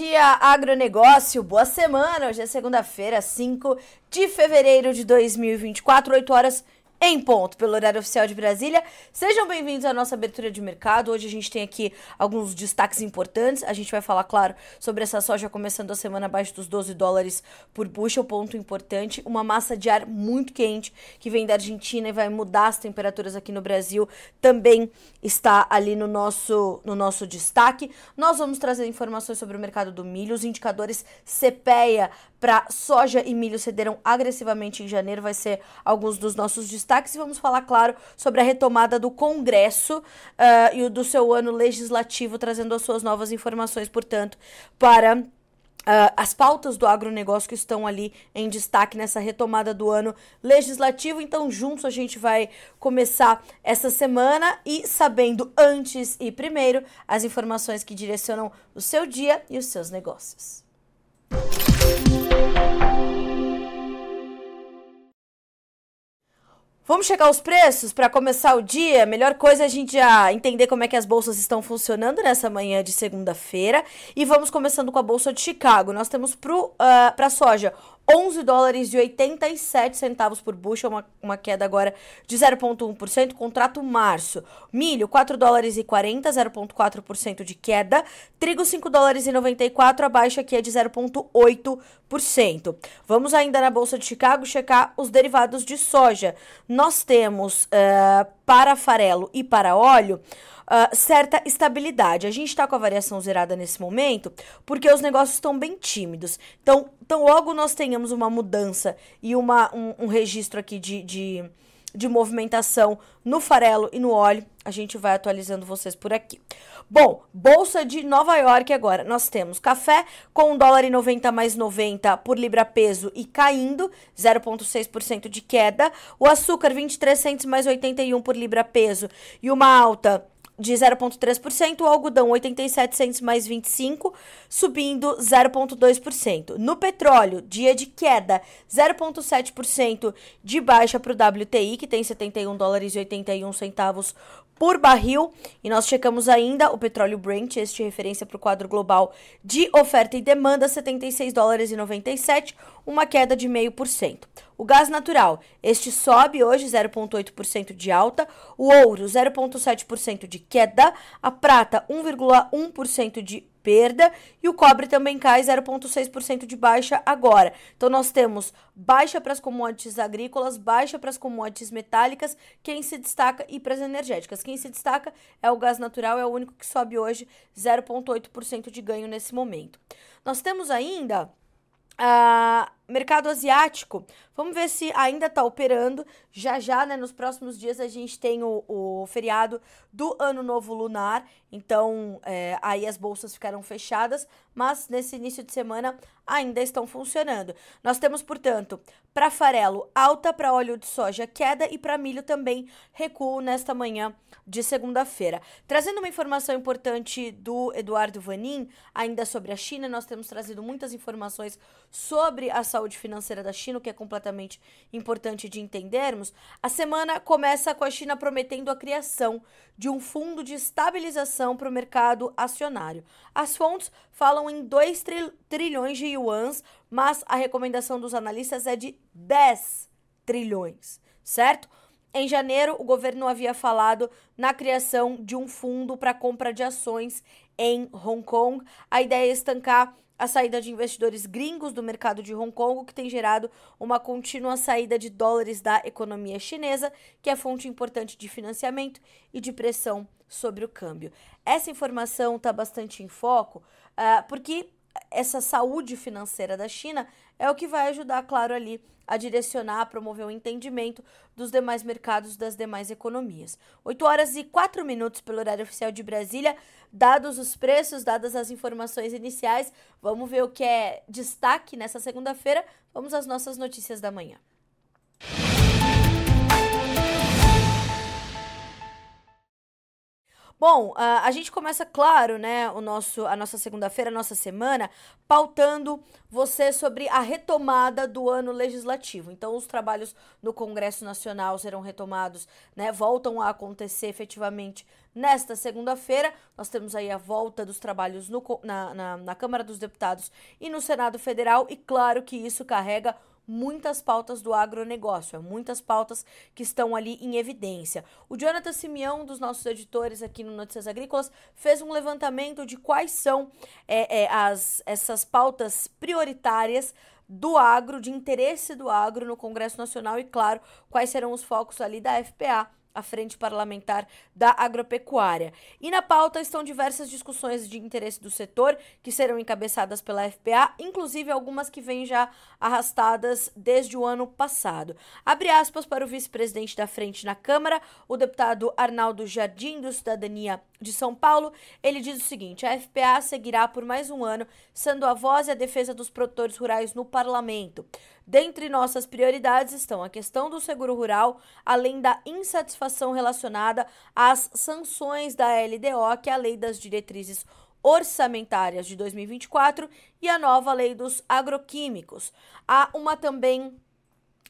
Dia, agronegócio. Boa semana. Hoje é segunda-feira, 5 de fevereiro de 2024, 8 horas em ponto, pelo horário oficial de Brasília. Sejam bem-vindos à nossa abertura de mercado. Hoje a gente tem aqui alguns destaques importantes. A gente vai falar, claro, sobre essa soja começando a semana abaixo dos 12 dólares por bushel, ponto importante. Uma massa de ar muito quente que vem da Argentina e vai mudar as temperaturas aqui no Brasil também está ali no nosso, no nosso destaque. Nós vamos trazer informações sobre o mercado do milho. Os indicadores CPEA para soja e milho cederam agressivamente em janeiro. Vai ser alguns dos nossos destaques e vamos falar, claro, sobre a retomada do Congresso uh, e do seu ano legislativo, trazendo as suas novas informações, portanto, para Uh, as pautas do agronegócio que estão ali em destaque nessa retomada do ano legislativo. Então, juntos a gente vai começar essa semana e sabendo antes e primeiro as informações que direcionam o seu dia e os seus negócios. Vamos checar os preços para começar o dia? Melhor coisa é a gente já entender como é que as bolsas estão funcionando nessa manhã de segunda-feira. E vamos começando com a Bolsa de Chicago. Nós temos para uh, a soja 11 dólares e 87 centavos por bushel, uma, uma queda agora de 0,1%, contrato março. Milho, 4 dólares e 40, 0,4% de queda. Trigo, 5 dólares e 94, a baixa aqui é de 0,8%. Vamos ainda na Bolsa de Chicago checar os derivados de soja. Nós temos uh, para farelo e para óleo uh, certa estabilidade. A gente está com a variação zerada nesse momento porque os negócios estão bem tímidos. Então, então logo nós tenhamos uma mudança e uma, um, um registro aqui de, de, de movimentação no farelo e no óleo, a gente vai atualizando vocês por aqui. Bom, Bolsa de Nova York agora. Nós temos café com 1 dólar e 90 mais 90 por libra peso e caindo, 0,6% de queda. O açúcar, 23 centos mais 81 por libra peso e uma alta de 0,3%, o algodão 87 centos mais 25, subindo 0,2%. No petróleo, dia de queda, 0,7% de baixa para o WTI, que tem 71 dólares e 81 centavos por barril. E nós checamos ainda o petróleo Brent, este referência para o quadro global de oferta e demanda, 76 dólares e 97, uma queda de 0,5%. O gás natural, este sobe hoje 0,8% de alta, o ouro 0,7% de queda, a prata 1,1% de perda e o cobre também cai 0,6% de baixa agora. Então nós temos baixa para as commodities agrícolas, baixa para as commodities metálicas, quem se destaca e para as energéticas. Quem se destaca é o gás natural, é o único que sobe hoje 0,8% de ganho nesse momento. Nós temos ainda Uh, mercado asiático, vamos ver se ainda está operando. Já já, né, nos próximos dias, a gente tem o, o feriado do Ano Novo Lunar. Então, é, aí as bolsas ficaram fechadas, mas nesse início de semana ainda estão funcionando. Nós temos, portanto, para farelo alta, para óleo de soja queda e para milho também recuo nesta manhã de segunda-feira. Trazendo uma informação importante do Eduardo Vanin, ainda sobre a China, nós temos trazido muitas informações sobre a saúde financeira da China, o que é completamente importante de entendermos. A semana começa com a China prometendo a criação de um fundo de estabilização para o mercado acionário. As fontes falam em 2 trilhões de yuans, mas a recomendação dos analistas é de 10 trilhões, certo? Em janeiro, o governo havia falado na criação de um fundo para compra de ações em Hong Kong. A ideia é estancar a saída de investidores gringos do mercado de Hong Kong, que tem gerado uma contínua saída de dólares da economia chinesa, que é fonte importante de financiamento e de pressão sobre o câmbio. Essa informação está bastante em foco, uh, porque essa saúde financeira da China é o que vai ajudar, claro, ali a direcionar, a promover o entendimento dos demais mercados das demais economias. 8 horas e 4 minutos pelo horário oficial de Brasília, dados os preços, dadas as informações iniciais, vamos ver o que é destaque nessa segunda-feira. Vamos às nossas notícias da manhã. Bom, a, a gente começa, claro, né, o nosso, a nossa segunda-feira, a nossa semana, pautando você sobre a retomada do ano legislativo. Então, os trabalhos no Congresso Nacional serão retomados, né, voltam a acontecer efetivamente nesta segunda-feira. Nós temos aí a volta dos trabalhos no, na, na, na Câmara dos Deputados e no Senado Federal, e claro que isso carrega muitas pautas do agronegócio, é muitas pautas que estão ali em evidência. O Jonathan Simeão, dos nossos editores aqui no Notícias Agrícolas, fez um levantamento de quais são é, é, as, essas pautas prioritárias do agro, de interesse do agro no Congresso Nacional e, claro, quais serão os focos ali da FPA a Frente Parlamentar da Agropecuária. E na pauta estão diversas discussões de interesse do setor que serão encabeçadas pela FPA, inclusive algumas que vêm já arrastadas desde o ano passado. Abre aspas para o vice-presidente da Frente na Câmara, o deputado Arnaldo Jardim, do Cidadania de São Paulo. Ele diz o seguinte: a FPA seguirá por mais um ano sendo a voz e a defesa dos produtores rurais no parlamento. Dentre nossas prioridades estão a questão do seguro rural, além da insatisfação relacionada às sanções da LDO, que é a Lei das Diretrizes Orçamentárias de 2024, e a nova Lei dos Agroquímicos. Há uma também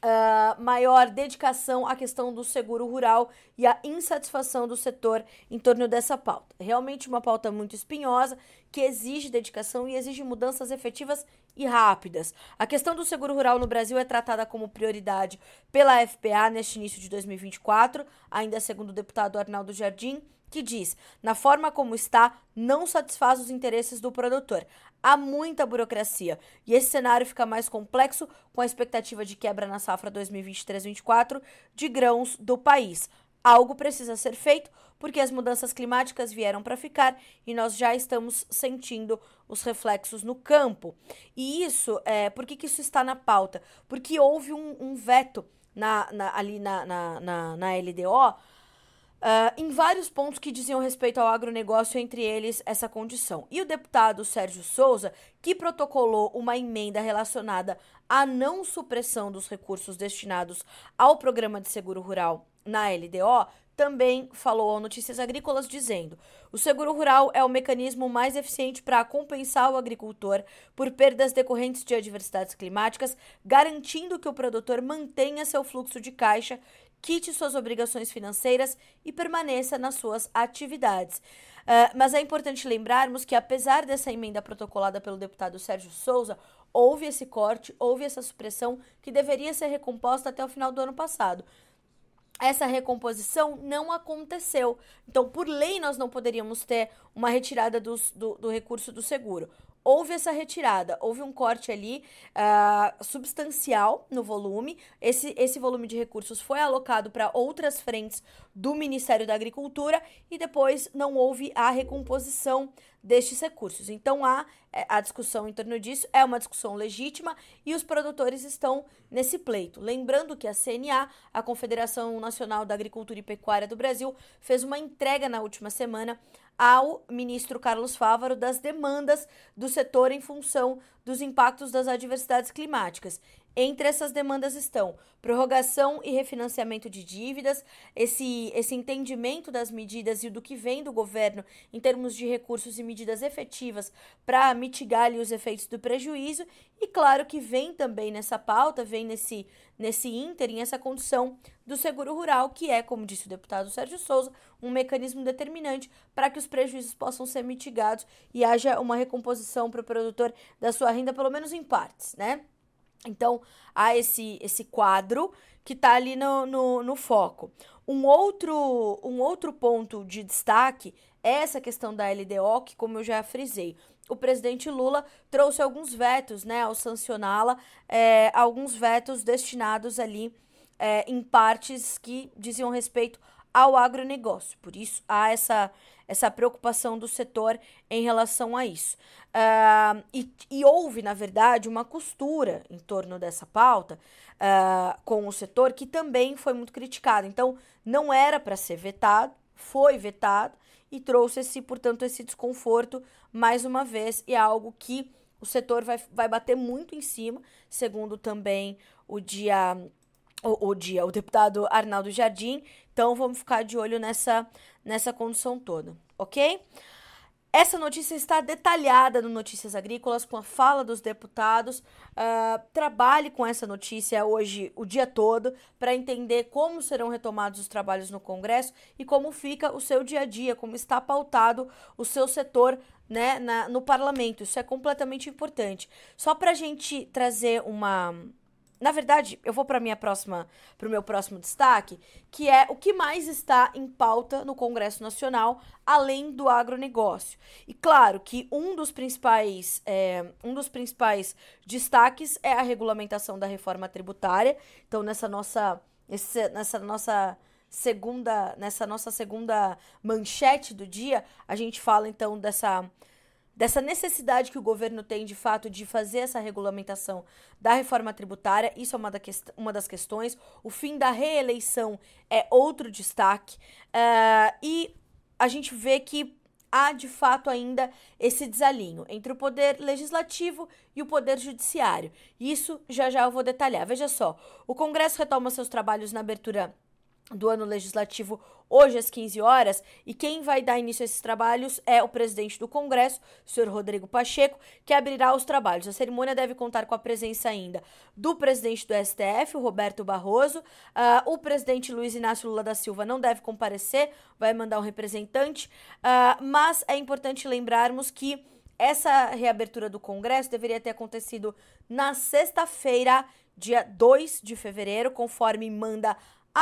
Uh, maior dedicação à questão do seguro rural e à insatisfação do setor em torno dessa pauta. Realmente uma pauta muito espinhosa que exige dedicação e exige mudanças efetivas e rápidas. A questão do seguro rural no Brasil é tratada como prioridade pela FPA neste início de 2024, ainda segundo o deputado Arnaldo Jardim, que diz: na forma como está, não satisfaz os interesses do produtor. Há muita burocracia e esse cenário fica mais complexo com a expectativa de quebra na safra 2023-24 de grãos do país. Algo precisa ser feito porque as mudanças climáticas vieram para ficar e nós já estamos sentindo os reflexos no campo. E isso, é, por que, que isso está na pauta? Porque houve um, um veto na, na, ali na, na, na, LDO Uh, em vários pontos que diziam respeito ao agronegócio, entre eles essa condição. E o deputado Sérgio Souza, que protocolou uma emenda relacionada à não supressão dos recursos destinados ao programa de seguro rural na LDO, também falou ao Notícias Agrícolas dizendo: o seguro rural é o mecanismo mais eficiente para compensar o agricultor por perdas decorrentes de adversidades climáticas, garantindo que o produtor mantenha seu fluxo de caixa quite suas obrigações financeiras e permaneça nas suas atividades. Uh, mas é importante lembrarmos que, apesar dessa emenda protocolada pelo deputado Sérgio Souza, houve esse corte, houve essa supressão que deveria ser recomposta até o final do ano passado. Essa recomposição não aconteceu. Então, por lei, nós não poderíamos ter uma retirada dos, do, do recurso do seguro houve essa retirada, houve um corte ali uh, substancial no volume. Esse, esse volume de recursos foi alocado para outras frentes do Ministério da Agricultura e depois não houve a recomposição destes recursos. Então há é, a discussão em torno disso, é uma discussão legítima e os produtores estão nesse pleito. Lembrando que a CNA, a Confederação Nacional da Agricultura e Pecuária do Brasil, fez uma entrega na última semana ao ministro Carlos Fávaro das demandas do setor em função dos impactos das adversidades climáticas. Entre essas demandas estão prorrogação e refinanciamento de dívidas, esse, esse entendimento das medidas e do que vem do governo em termos de recursos e medidas efetivas para mitigar ali, os efeitos do prejuízo, e claro que vem também nessa pauta, vem nesse, nesse ínterim, essa condição do seguro rural, que é, como disse o deputado Sérgio Souza, um mecanismo determinante para que os prejuízos possam ser mitigados e haja uma recomposição para o produtor da sua renda, pelo menos em partes, né? Então, há esse, esse quadro que está ali no, no, no, foco. Um outro, um outro ponto de destaque é essa questão da LDO, que, como eu já frisei, o presidente Lula trouxe alguns vetos, né, ao sancioná-la, é, alguns vetos destinados ali é, em partes que diziam respeito ao agronegócio. Por isso, há essa, essa preocupação do setor em relação a isso. Uh, e, e, houve, na verdade, uma costura em torno dessa pauta uh, com o setor que também foi muito criticado. Então, não era para ser vetado, foi vetado e trouxe, esse, portanto, esse desconforto mais uma vez, e é algo que o setor vai, vai bater muito em cima, segundo também o dia o, o dia, o deputado Arnaldo Jardim. Então vamos ficar de olho nessa, nessa condução toda, ok? Essa notícia está detalhada no Notícias Agrícolas com a fala dos deputados. Uh, trabalhe com essa notícia hoje o dia todo para entender como serão retomados os trabalhos no Congresso e como fica o seu dia a dia, como está pautado o seu setor né, na, no parlamento. Isso é completamente importante. Só para a gente trazer uma na verdade, eu vou para minha próxima, para o meu próximo destaque, que é o que mais está em pauta no Congresso Nacional, além do agronegócio. E claro que um dos principais, é, um dos principais destaques é a regulamentação da reforma tributária. Então, nessa nossa, nessa nossa segunda, nessa nossa segunda manchete do dia, a gente fala então dessa dessa necessidade que o governo tem de fato de fazer essa regulamentação da reforma tributária. Isso é uma, da uma das questões. O fim da reeleição é outro destaque. Uh, e a gente vê que há de fato ainda esse desalinho entre o poder legislativo e o poder judiciário. Isso já já eu vou detalhar. Veja só, o Congresso retoma seus trabalhos na abertura do ano legislativo hoje às 15 horas e quem vai dar início a esses trabalhos é o presidente do Congresso, o senhor Rodrigo Pacheco, que abrirá os trabalhos. A cerimônia deve contar com a presença ainda do presidente do STF, o Roberto Barroso, uh, o presidente Luiz Inácio Lula da Silva não deve comparecer, vai mandar um representante, uh, mas é importante lembrarmos que essa reabertura do Congresso deveria ter acontecido na sexta-feira, dia 2 de fevereiro, conforme manda a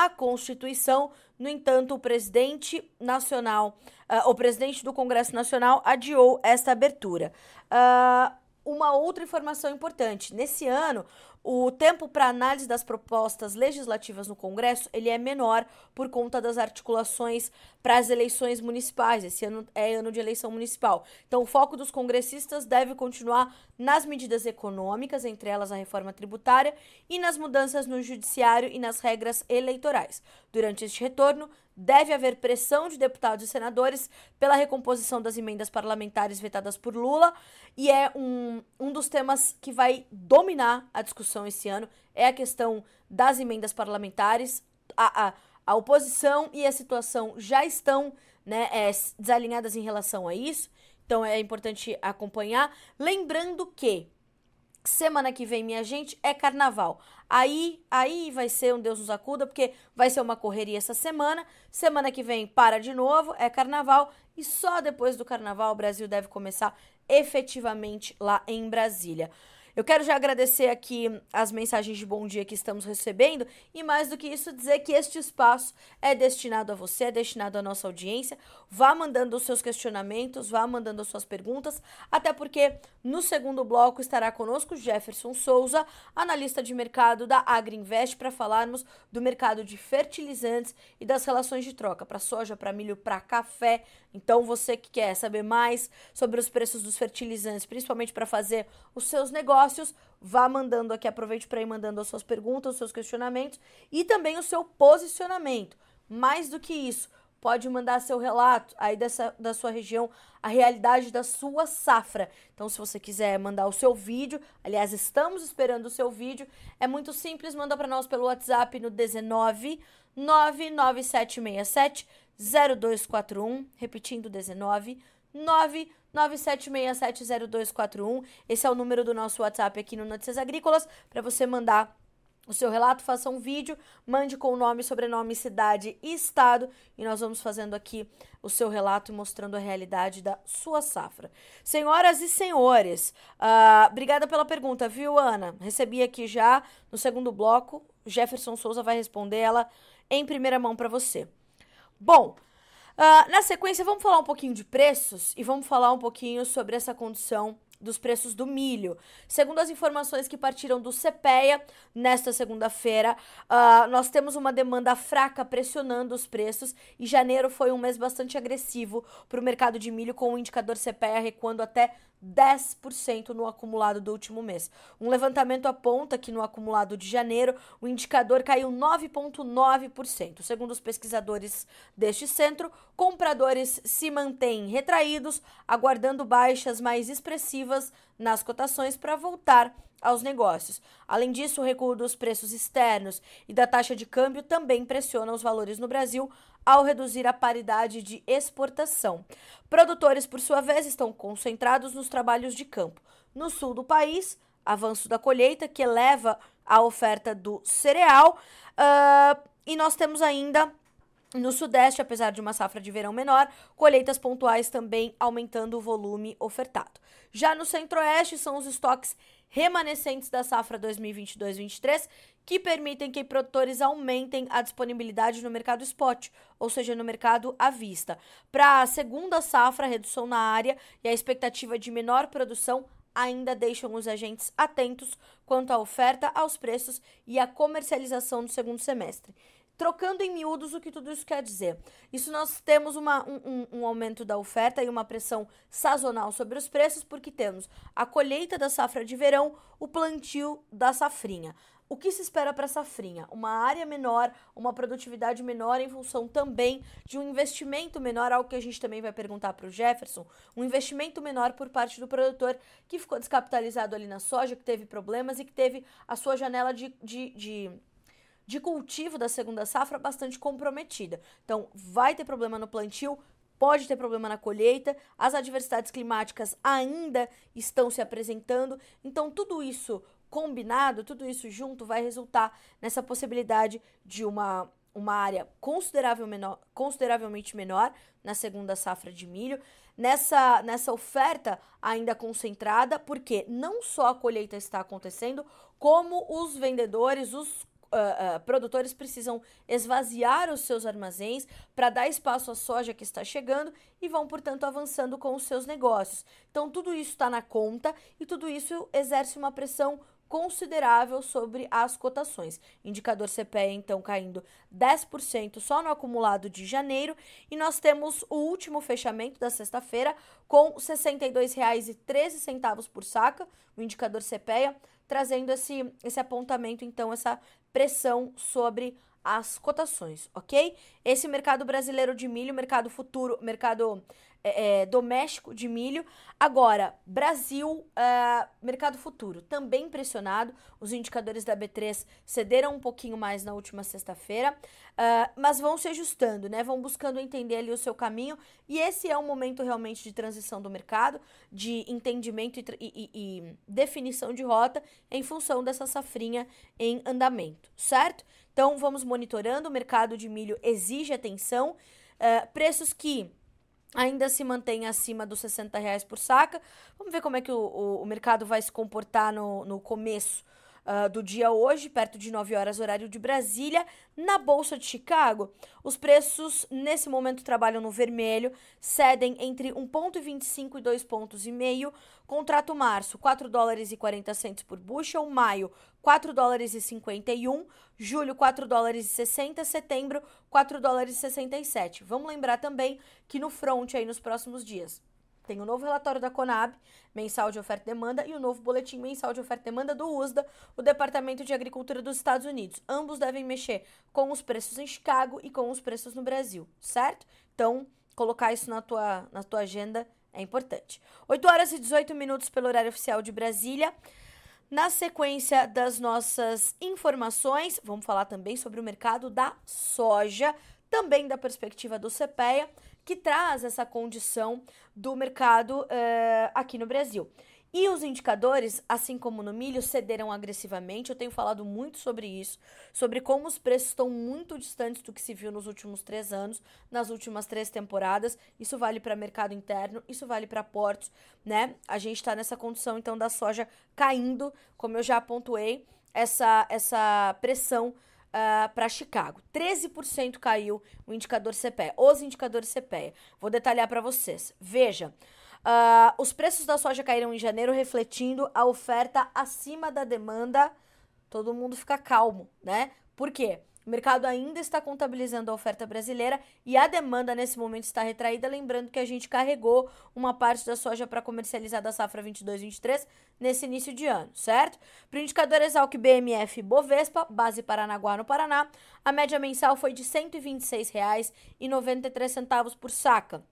Constituição. No entanto, o presidente nacional, uh, o presidente do Congresso Nacional adiou esta abertura. Uh, uma outra informação importante: nesse ano, o tempo para análise das propostas legislativas no Congresso ele é menor por conta das articulações para as eleições municipais. Esse ano é ano de eleição municipal. Então, o foco dos congressistas deve continuar nas medidas econômicas, entre elas a reforma tributária, e nas mudanças no judiciário e nas regras eleitorais. Durante este retorno, deve haver pressão de deputados e senadores pela recomposição das emendas parlamentares vetadas por Lula, e é um, um dos temas que vai dominar a discussão esse ano, é a questão das emendas parlamentares. A, a, a oposição e a situação já estão né, é, desalinhadas em relação a isso, então é importante acompanhar. Lembrando que Semana que vem, minha gente, é carnaval. Aí, aí vai ser um Deus nos acuda, porque vai ser uma correria essa semana. Semana que vem para de novo, é carnaval. E só depois do carnaval o Brasil deve começar efetivamente lá em Brasília. Eu quero já agradecer aqui as mensagens de bom dia que estamos recebendo e mais do que isso dizer que este espaço é destinado a você, é destinado à nossa audiência. Vá mandando os seus questionamentos, vá mandando as suas perguntas, até porque no segundo bloco estará conosco Jefferson Souza, analista de mercado da Agriinvest, para falarmos do mercado de fertilizantes e das relações de troca para soja, para milho, para café. Então você que quer saber mais sobre os preços dos fertilizantes, principalmente para fazer os seus negócios, negócios, vá mandando aqui, aproveite para ir mandando as suas perguntas, os seus questionamentos e também o seu posicionamento. Mais do que isso, pode mandar seu relato aí dessa, da sua região, a realidade da sua safra. Então, se você quiser mandar o seu vídeo, aliás, estamos esperando o seu vídeo, é muito simples, manda para nós pelo WhatsApp no 19 99767 0241, repetindo 19 997670241. Esse é o número do nosso WhatsApp aqui no Notícias Agrícolas para você mandar o seu relato, faça um vídeo, mande com o nome, sobrenome, cidade e estado e nós vamos fazendo aqui o seu relato e mostrando a realidade da sua safra. Senhoras e senhores, uh, obrigada pela pergunta, viu, Ana? Recebi aqui já no segundo bloco, Jefferson Souza vai responder ela em primeira mão para você. Bom, Uh, na sequência, vamos falar um pouquinho de preços e vamos falar um pouquinho sobre essa condição dos preços do milho. Segundo as informações que partiram do CPEA nesta segunda-feira, uh, nós temos uma demanda fraca pressionando os preços e janeiro foi um mês bastante agressivo para o mercado de milho, com o indicador CPEA recuando até 10% no acumulado do último mês. Um levantamento aponta que no acumulado de janeiro o indicador caiu 9,9%. Segundo os pesquisadores deste centro, compradores se mantêm retraídos, aguardando baixas mais expressivas nas cotações para voltar aos negócios. Além disso, o recuo dos preços externos e da taxa de câmbio também pressiona os valores no Brasil ao reduzir a paridade de exportação. Produtores, por sua vez, estão concentrados nos trabalhos de campo. No sul do país, avanço da colheita que eleva a oferta do cereal. Uh, e nós temos ainda no Sudeste, apesar de uma safra de verão menor, colheitas pontuais também aumentando o volume ofertado. Já no Centro-Oeste, são os estoques remanescentes da safra 2022-23 que permitem que produtores aumentem a disponibilidade no mercado spot, ou seja, no mercado à vista. Para a segunda safra, redução na área e a expectativa de menor produção ainda deixam os agentes atentos quanto à oferta, aos preços e à comercialização no segundo semestre. Trocando em miúdos o que tudo isso quer dizer. Isso nós temos uma, um, um, aumento da oferta e uma pressão sazonal sobre os preços, porque temos a colheita da safra de verão, o plantio da safrinha. O que se espera para a safrinha? Uma área menor, uma produtividade menor em função também de um investimento menor, algo que a gente também vai perguntar para o Jefferson, um investimento menor por parte do produtor que ficou descapitalizado ali na soja, que teve problemas e que teve a sua janela de, de, de de cultivo da segunda safra bastante comprometida. Então, vai ter problema no plantio, pode ter problema na colheita, as adversidades climáticas ainda estão se apresentando. Então, tudo isso combinado, tudo isso junto vai resultar nessa possibilidade de uma uma área considerável menor, consideravelmente menor na segunda safra de milho, nessa, nessa oferta ainda concentrada, porque não só a colheita está acontecendo, como os vendedores, os Uh, uh, produtores precisam esvaziar os seus armazéns para dar espaço à soja que está chegando e vão, portanto, avançando com os seus negócios. Então, tudo isso está na conta e tudo isso exerce uma pressão considerável sobre as cotações. Indicador CPE então caindo 10% só no acumulado de janeiro e nós temos o último fechamento da sexta-feira com R$ 62,13 por saca, o indicador CPEA, trazendo esse, esse apontamento, então, essa pressão sobre as cotações, ok? Esse mercado brasileiro de milho, mercado futuro, mercado é, é, doméstico de milho. Agora, Brasil, é, mercado futuro, também pressionado. Os indicadores da B3 cederam um pouquinho mais na última sexta-feira, é, mas vão se ajustando, né? Vão buscando entender ali o seu caminho. E esse é um momento realmente de transição do mercado, de entendimento e, e, e definição de rota em função dessa safrinha em andamento, certo? Então, vamos monitorando. O mercado de milho exige atenção. Uh, preços que ainda se mantém acima dos 60 reais por saca. Vamos ver como é que o, o, o mercado vai se comportar no, no começo uh, do dia hoje, perto de 9 horas, horário de Brasília, na Bolsa de Chicago. Os preços, nesse momento, trabalham no vermelho, cedem entre 1,25 e 2,5 pontos. Contrato março, 4 dólares e 40 centos por bushel. Maio, 4 dólares e 51. Julho, 4 dólares e 60. Setembro, 4 dólares e 67. Vamos lembrar também que no front aí nos próximos dias tem o novo relatório da Conab, mensal de oferta e demanda, e o novo boletim mensal de oferta e demanda do USDA, o Departamento de Agricultura dos Estados Unidos. Ambos devem mexer com os preços em Chicago e com os preços no Brasil, certo? Então, colocar isso na tua, na tua agenda é importante. 8 horas e 18 minutos pelo horário oficial de Brasília. Na sequência das nossas informações, vamos falar também sobre o mercado da soja, também da perspectiva do CPEA que traz essa condição do mercado uh, aqui no Brasil. E os indicadores, assim como no milho, cederam agressivamente. Eu tenho falado muito sobre isso, sobre como os preços estão muito distantes do que se viu nos últimos três anos, nas últimas três temporadas. Isso vale para mercado interno, isso vale para portos, né? A gente está nessa condição então da soja caindo, como eu já pontuei, essa, essa pressão uh, ah, para Chicago. 13% caiu o indicador CPE, os indicadores CPE. Vou detalhar para vocês. Veja, uh, os preços da soja caíram em janeiro, refletindo a oferta acima da demanda. Todo mundo fica calmo, né? Por quê? O mercado ainda está contabilizando a oferta brasileira e a demanda nesse momento está retraída. Lembrando que a gente carregou uma parte da soja para comercializar da safra 22-23 nesse início de ano, certo? Para o indicador Exalc BMF Bovespa, base Paranaguá no Paraná, a média mensal foi de R$ 126,93 por saca.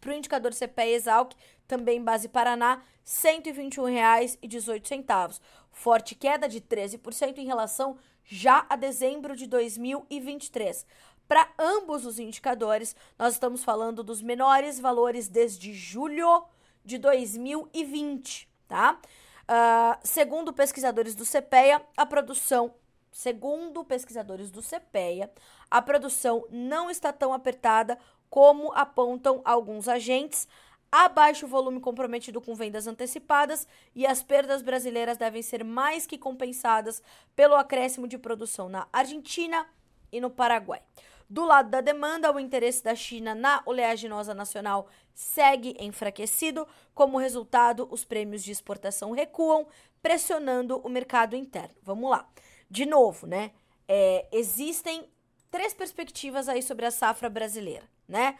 Para o indicador CPE Exalc, também base Paraná, R$ 121,18. Forte queda de 13% em relação já a dezembro de 2023. Para ambos os indicadores, nós estamos falando dos menores valores desde julho de 2020, tá? Uh, segundo pesquisadores do CPEA, a produção Segundo pesquisadores do CPEA, a produção não está tão apertada como apontam alguns agentes. Há baixo volume comprometido com vendas antecipadas e as perdas brasileiras devem ser mais que compensadas pelo acréscimo de produção na Argentina e no Paraguai. Do lado da demanda, o interesse da China na oleaginosa nacional segue enfraquecido. Como resultado, os prêmios de exportação recuam, pressionando o mercado interno. Vamos lá. De novo, né? É, existem três perspectivas aí sobre a safra brasileira, né?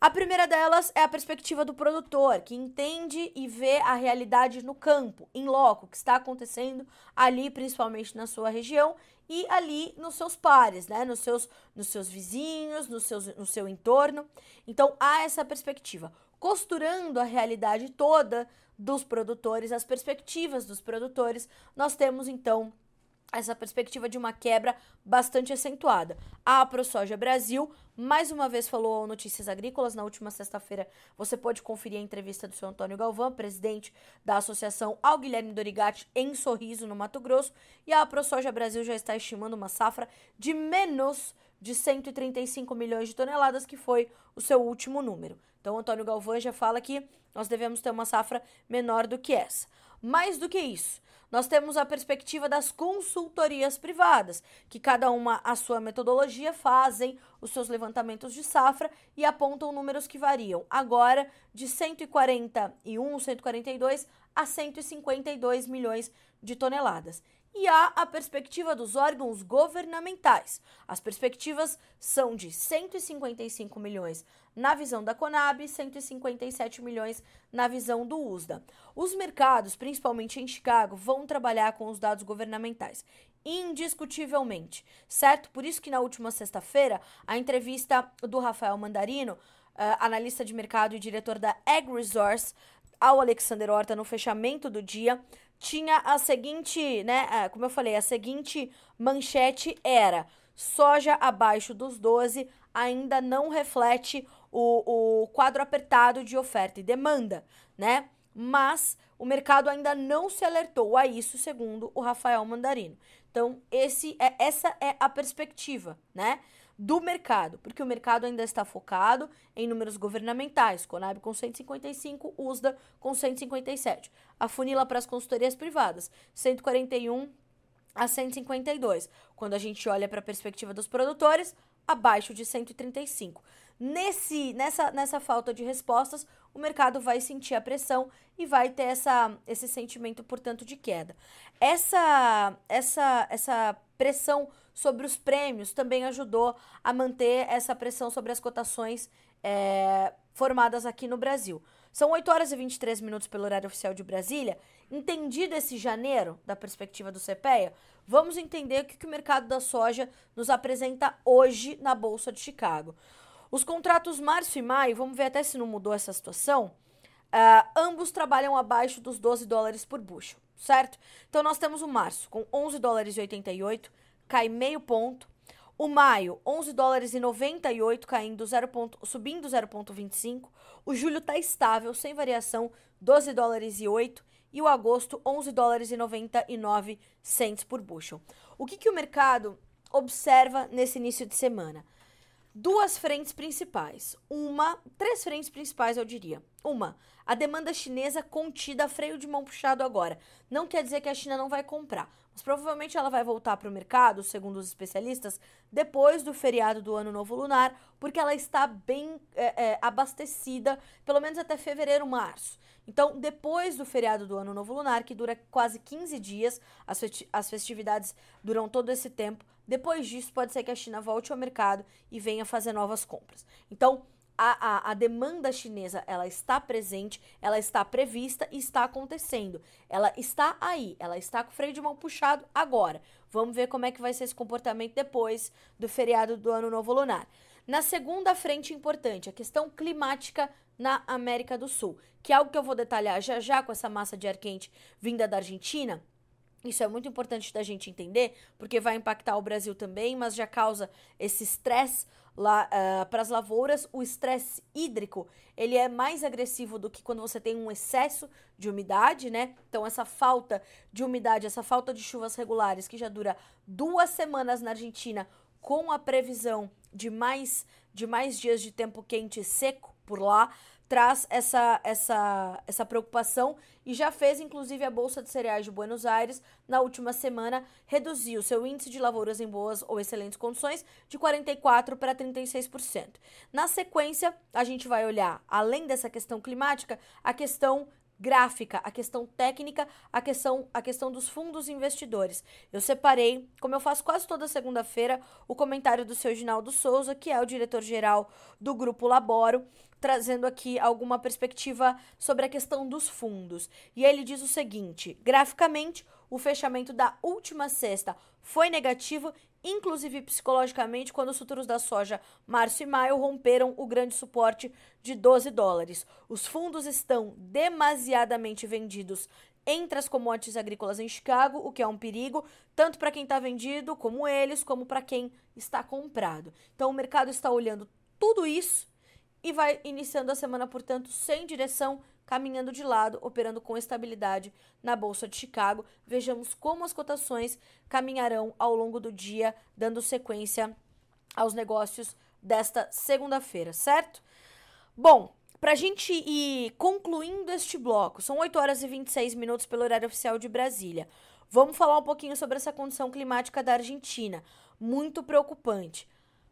A primeira delas é a perspectiva do produtor, que entende e vê a realidade no campo, em loco, que está acontecendo ali, principalmente na sua região, e ali nos seus pares, né? Nos seus, nos seus vizinhos, nos seus, no seu entorno. Então há essa perspectiva. Costurando a realidade toda dos produtores, as perspectivas dos produtores, nós temos então essa perspectiva de uma quebra bastante acentuada. A ProSoja Brasil, mais uma vez, falou ao Notícias Agrícolas na última sexta-feira. Você pode conferir a entrevista do seu Antônio Galvão, presidente da associação, ao Guilherme Dorigatti, em Sorriso, no Mato Grosso. E a ProSoja Brasil já está estimando uma safra de menos de 135 milhões de toneladas, que foi o seu último número. Então, Antônio Galvão já fala que nós devemos ter uma safra menor do que essa. Mais do que isso, nós temos a perspectiva das consultorias privadas, que cada uma a sua metodologia fazem os seus levantamentos de safra e apontam números que variam. Agora de 141, 142 a 152 milhões de toneladas e há a perspectiva dos órgãos governamentais. As perspectivas são de 155 milhões na visão da Conab e 157 milhões na visão do USDA. Os mercados, principalmente em Chicago, vão trabalhar com os dados governamentais. Indiscutivelmente, certo? Por isso que na última sexta-feira, a entrevista do Rafael Mandarino, uh, analista de mercado e diretor da Ag Resource, ao Alexander Horta no fechamento do dia, tinha a seguinte, né? Como eu falei, a seguinte manchete era: soja abaixo dos 12 ainda não reflete o, o quadro apertado de oferta e demanda, né? Mas o mercado ainda não se alertou a isso, segundo o Rafael Mandarino. Então, esse é, essa é a perspectiva, né? Do mercado, porque o mercado ainda está focado em números governamentais, Conab com 155, USDA com 157. A funila para as consultorias privadas, 141 a 152. Quando a gente olha para a perspectiva dos produtores, abaixo de 135. Nesse, nessa, nessa falta de respostas, o mercado vai sentir a pressão e vai ter essa, esse sentimento, portanto, de queda. Essa, essa, essa pressão sobre os prêmios também ajudou a manter essa pressão sobre as cotações é, formadas aqui no Brasil. São 8 horas e 23 minutos pelo horário oficial de Brasília. Entendido esse janeiro, da perspectiva do CPEA, vamos entender o que, que o mercado da soja nos apresenta hoje na Bolsa de Chicago. Os contratos março e maio, vamos ver até se não mudou essa situação, uh, ambos trabalham abaixo dos 12 dólares por bushel certo? Então nós temos o março com 11 dólares e 88, cai meio ponto. O maio, 11 dólares e 98, caindo 0 ponto, subindo 0,25. O julho está estável, sem variação, 12 dólares e 8. E o agosto, 11 dólares e 99 cents por bushel. O que, que o mercado observa nesse início de semana? duas frentes principais. Uma, três frentes principais, eu diria. Uma, a demanda chinesa contida a freio de mão puxado agora. Não quer dizer que a China não vai comprar, mas provavelmente ela vai voltar para o mercado, segundo os especialistas, depois do feriado do Ano Novo Lunar, porque ela está bem é, é, abastecida, pelo menos até fevereiro, março. Então, depois do feriado do Ano Novo Lunar, que dura quase 15 dias, as, festividades duram todo esse tempo Depois disso, pode ser que a China volte ao mercado e venha fazer novas compras. Então, a, a, a, demanda chinesa ela está presente, ela está prevista e está acontecendo. Ela está aí, ela está com o freio de mão puxado agora. Vamos ver como é que vai ser esse comportamento depois do feriado do Ano Novo Lunar. Na segunda frente importante, a questão climática na América do Sul, que é algo que eu vou detalhar já já com essa massa de ar quente vinda da Argentina. Isso é muito importante da gente entender, porque vai impactar o Brasil também, mas já causa esse estresse lá uh, para as lavouras. O estresse hídrico ele é mais agressivo do que quando você tem um excesso de umidade, né? Então essa falta de umidade, essa falta de chuvas regulares que já dura duas semanas na Argentina, com a previsão de mais de mais dias de tempo quente e seco por lá, traz essa, essa, essa preocupação e já fez, inclusive, a Bolsa de Cereais de Buenos Aires, na última semana, reduzir o seu índice de lavouras em boas ou excelentes condições de 44% para 36%. Na sequência, a gente vai olhar, além dessa questão climática, a questão gráfica, a questão técnica, a questão, a questão dos fundos investidores. Eu separei, como eu faço quase toda segunda-feira, o comentário do seu Ginaldo Souza, que é o diretor-geral do Grupo Laboro, trazendo aqui alguma perspectiva sobre a questão dos fundos. E ele diz o seguinte: graficamente, o fechamento da última sexta foi negativo, inclusive psicologicamente, quando os futuros da soja março e maio romperam o grande suporte de 12 dólares. Os fundos estão demasiadamente vendidos entre as commodities agrícolas em Chicago, o que é um perigo, tanto para quem está vendido, como eles, como para quem está comprado. Então o mercado está olhando tudo isso e vai iniciando a semana, portanto, sem direção, caminhando de lado, operando com estabilidade na Bolsa de Chicago. Vejamos como as cotações caminharão ao longo do dia, dando sequência aos negócios desta segunda-feira, certo? Bom, para a gente ir concluindo este bloco, são 8 horas e 26 minutos pelo horário oficial de Brasília. Vamos falar um pouquinho sobre essa condição climática da Argentina, muito preocupante.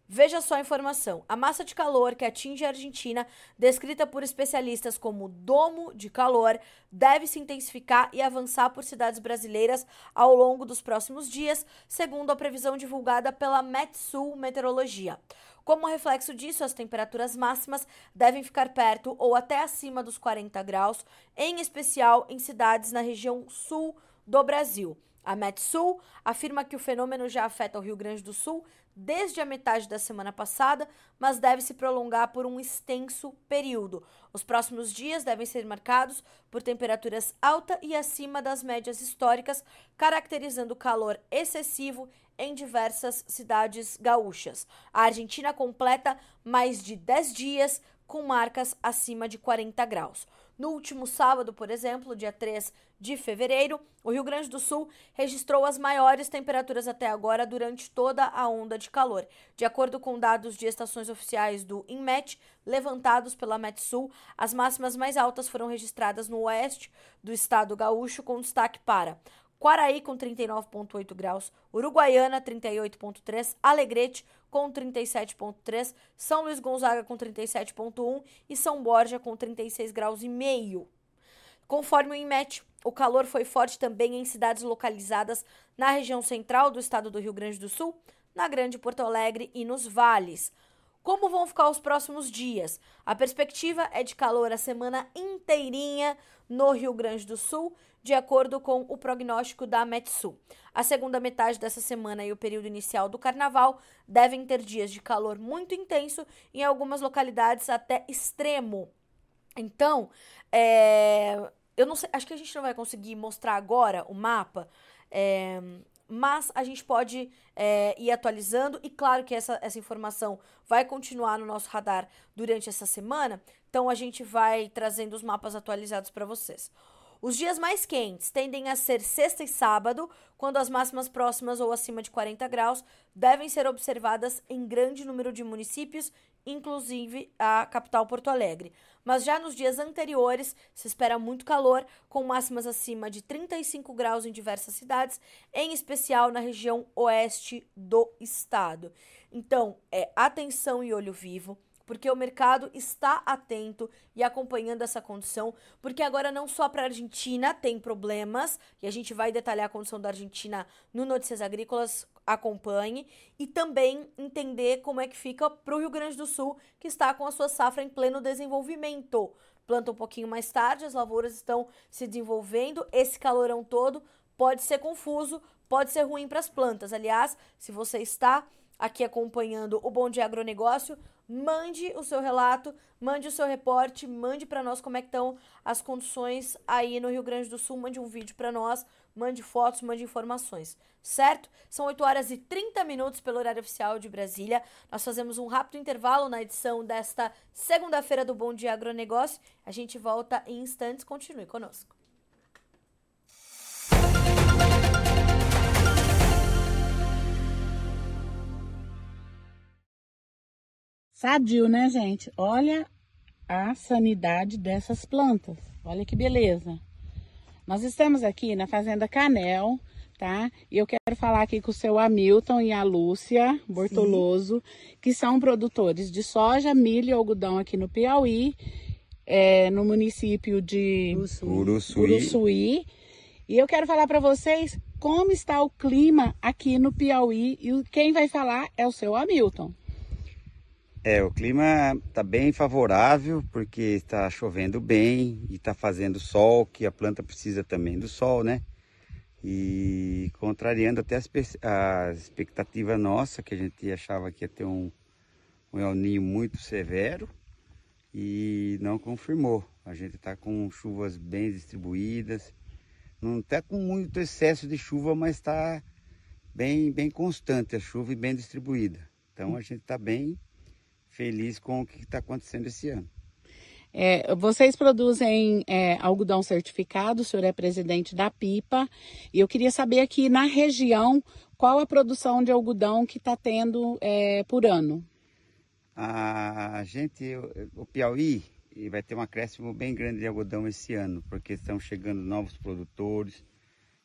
Veja só a informação. A massa de calor que atinge a Argentina, descrita por especialistas como domo de calor, deve se intensificar e avançar por cidades brasileiras ao longo dos próximos dias, segundo a previsão divulgada pela Metsul Meteorologia. Como reflexo disso, as temperaturas máximas devem ficar perto ou até acima dos 40 graus, em especial em cidades na região sul do Brasil. A Metsul afirma que o fenômeno já afeta o Rio Grande do Sul desde a metade da semana passada, mas deve se prolongar por um extenso período. Os próximos dias devem ser marcados por temperaturas alta e acima das médias históricas, caracterizando calor excessivo em diversas cidades gaúchas. A Argentina completa mais de 10 dias com marcas acima de 40 graus. No último sábado, por exemplo, dia 3 de fevereiro, o Rio Grande do Sul registrou as maiores temperaturas até agora durante toda a onda de calor. De acordo com dados de estações oficiais do INMET, levantados pela Metsul, as máximas mais altas foram registradas no oeste do estado gaúcho, com destaque para Quaraí com 39,8 graus, Uruguaiana 38,3, Alegrete com 37,3, São Luís Gonzaga com 37,1 e São Borja com 36 graus e meio. Conforme o INMET, o calor foi forte também em cidades localizadas na região central do estado do Rio Grande do Sul, na Grande Porto Alegre e nos vales. Como vão ficar os próximos dias? A perspectiva é de calor a semana inteirinha no Rio Grande do Sul, de acordo com o prognóstico da Metsul. A segunda metade dessa semana e o período inicial do carnaval devem ter dias de calor muito intenso, em algumas localidades até extremo. Então, é, eu não sei, acho que a gente não vai conseguir mostrar agora o mapa. É, mas a gente pode é, ir atualizando e claro que essa, essa informação vai continuar no nosso radar durante essa semana, então a gente vai trazendo os mapas atualizados para vocês. Os dias mais quentes tendem a ser sexta e sábado, quando as máximas próximas ou acima de 40 graus devem ser observadas em grande número de municípios, inclusive a capital Porto Alegre. Mas já nos dias anteriores se espera muito calor, com máximas acima de 35 graus em diversas cidades, em especial na região oeste do estado. Então, é atenção e olho vivo porque o mercado está atento e acompanhando essa condição, porque agora não só para a Argentina tem problemas, e a gente vai detalhar a condição da Argentina no Notícias Agrícolas acompanhe e também entender como é que fica para o Rio Grande do Sul, que está com a sua safra em pleno desenvolvimento. Planta um pouquinho mais tarde, as lavouras estão se desenvolvendo, esse calorão todo pode ser confuso, pode ser ruim para as plantas. Aliás, se você está aqui acompanhando o Bom Dia Agronegócio, mande o seu relato, mande o seu reporte, mande para nós como é que estão as condições aí no Rio Grande do Sul, mande um vídeo para nós, mande fotos, mande informações, certo? São 8 horas e 30 minutos pelo horário oficial de Brasília. Nós fazemos um rápido intervalo na edição desta segunda-feira do Bom Dia Agronegócio. A gente volta em instantes, continue conosco. Sadio, né, gente? Olha a sanidade dessas plantas. Olha que beleza. Nós estamos aqui na Fazenda Canel, tá? E eu quero falar aqui com o seu Hamilton e a Lúcia Bortoloso, Sim. que são produtores de soja, milho e algodão aqui no Piauí, é, no município de Uruçuí. Uruçuí. E eu quero falar para vocês como está o clima aqui no Piauí e quem vai falar é o seu Hamilton. É, o clima está bem favorável porque está chovendo bem e está fazendo sol, que a planta precisa também do sol, né? E contrariando até as, a expectativa nossa, que a gente achava que ia ter um, um El Ninho muito severo e não confirmou. A gente está com chuvas bem distribuídas, não está com muito excesso de chuva, mas está bem, bem constante a chuva e bem distribuída. Então a gente está bem feliz com o que está acontecendo esse ano. É, vocês produzem é, algodão certificado, o senhor é presidente da PIPA, e eu queria saber aqui na região qual a produção de algodão que está tendo é, por ano. A gente, o Piauí, vai ter um acréscimo bem grande de algodão esse ano, porque estão chegando novos produtores,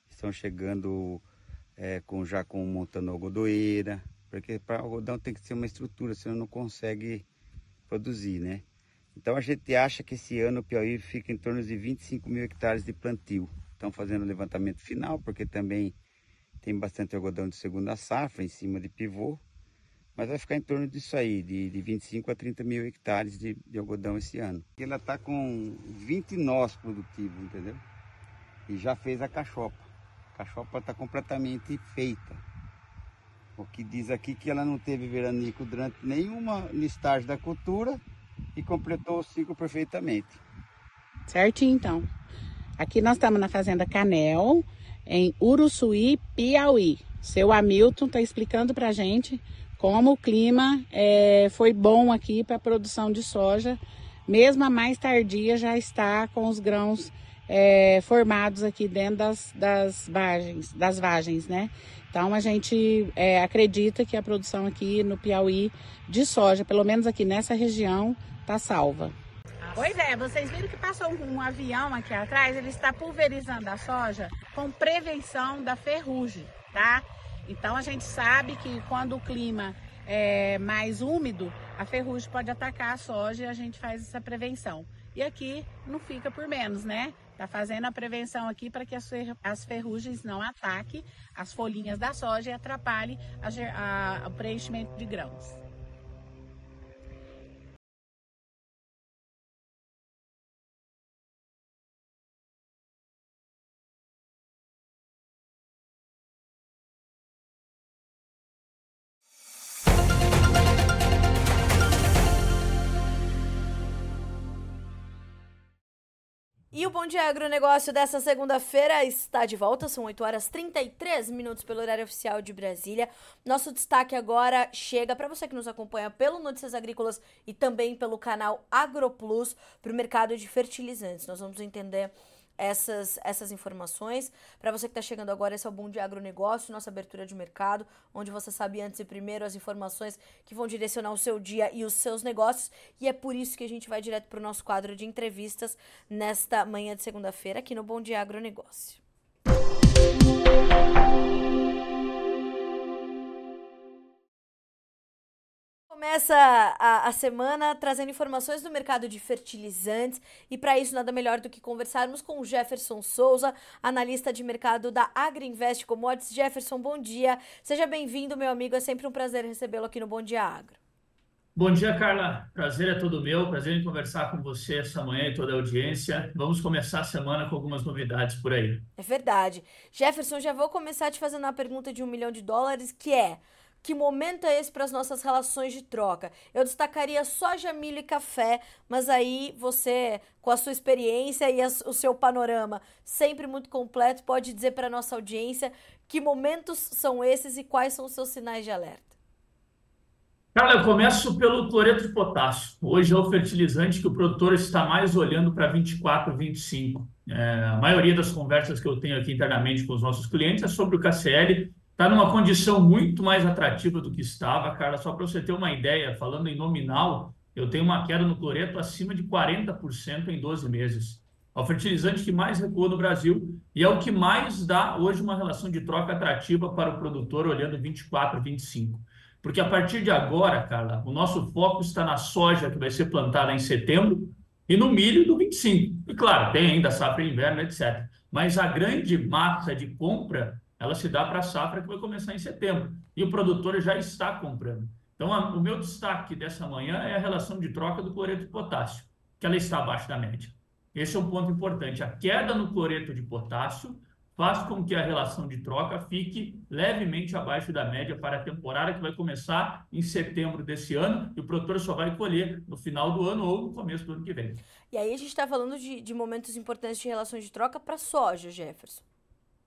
estão chegando é, com, já com montando algodoeira, porque para algodão tem que ser uma estrutura, senão não consegue produzir, né? Então a gente acha que esse ano o Piauí fica em torno de 25 mil hectares de plantio. Estão fazendo o levantamento final, porque também tem bastante algodão de segunda safra em cima de pivô, mas vai ficar em torno disso aí, de, de 25 a 30 mil hectares de, de algodão esse ano. Ela está com 20 nós produtivos, entendeu? E já fez a cachopa. A cachopa está completamente feita. Que diz aqui que ela não teve veranico durante nenhuma estágio da cultura e completou o ciclo perfeitamente. Certinho, então. Aqui nós estamos na Fazenda Canel, em Uruçuí, Piauí. Seu Hamilton está explicando para gente como o clima é, foi bom aqui para a produção de soja. Mesmo a mais tardia já está com os grãos é, formados aqui dentro das, das vagens, das vagens, né? Então a gente é, acredita que a produção aqui no Piauí de soja, pelo menos aqui nessa região, está salva. Pois é, vocês viram que passou um avião aqui atrás, ele está pulverizando a soja com prevenção da ferrugem, tá? Então a gente sabe que quando o clima é mais úmido, a ferrugem pode atacar a soja e a gente faz essa prevenção. E aqui não fica por menos, né? Tá fazendo a prevenção aqui para que as ferrugens não ataquem as folhinhas da soja e atrapalhem a, a, o preenchimento de grãos. E o Bom Dia Agronegócio dessa segunda-feira está de volta, são 8 horas 33 minutos pelo horário oficial de Brasília. Nosso destaque agora chega para você que nos acompanha pelo Notícias Agrícolas e também pelo canal AgroPlus para o mercado de fertilizantes. Nós vamos entender essas, essas informações. Para você que está chegando agora, esse é o Bom Dia Agronegócio, nossa abertura de mercado, onde você sabe antes e primeiro as informações que vão direcionar o seu dia e os seus negócios. E é por isso que a gente vai direto para o nosso quadro de entrevistas nesta manhã de segunda-feira aqui no Bom Dia Agronegócio. Começa a, a, semana trazendo informações do mercado de fertilizantes e para isso nada melhor do que conversarmos com o Jefferson Souza, analista de mercado da Agriinvest Commodities. Jefferson, bom dia. Seja bem-vindo, meu amigo. É sempre um prazer recebê-lo aqui no Bom Dia Agro. Bom dia, Carla. Prazer é todo meu. Prazer em conversar com você essa manhã e toda a audiência. Vamos começar a semana com algumas novidades por aí. É verdade. Jefferson, já vou começar te fazendo uma pergunta de um milhão de dólares, que é que momento é esse para as nossas relações de troca? Eu destacaria soja, milho e café, mas aí você, com a sua experiência e o seu panorama sempre muito completo, pode dizer para a nossa audiência que momentos são esses e quais são os seus sinais de alerta. Cara, eu começo pelo cloreto de potássio. Hoje é o fertilizante que o produtor está mais olhando para 24, 25. É, a maioria das conversas que eu tenho aqui internamente com os nossos clientes é sobre o KCL está numa condição muito mais atrativa do que estava, cara. Só para você ter uma ideia, falando em nominal, eu tenho uma queda no cloreto acima de 40% em 12 meses. É o fertilizante que mais recua no Brasil e é o que mais dá hoje uma relação de troca atrativa para o produtor olhando 24, 25. Porque a partir de agora, cara, o nosso foco está na soja que vai ser plantada em setembro e no milho do 25. E claro, tem ainda safra inverno, etc. Mas a grande massa de compra ela se dá para a safra que vai começar em setembro. E o produtor já está comprando. Então, a, o meu destaque dessa manhã é a relação de troca do cloreto de potássio, que ela está abaixo da média. Esse é um ponto importante. A queda no cloreto de potássio faz com que a relação de troca fique levemente abaixo da média para a temporada que vai começar em setembro desse ano e o produtor só vai colher no final do ano ou no começo do ano que vem. E aí a gente está falando de, de momentos importantes de relações de troca para soja, Jefferson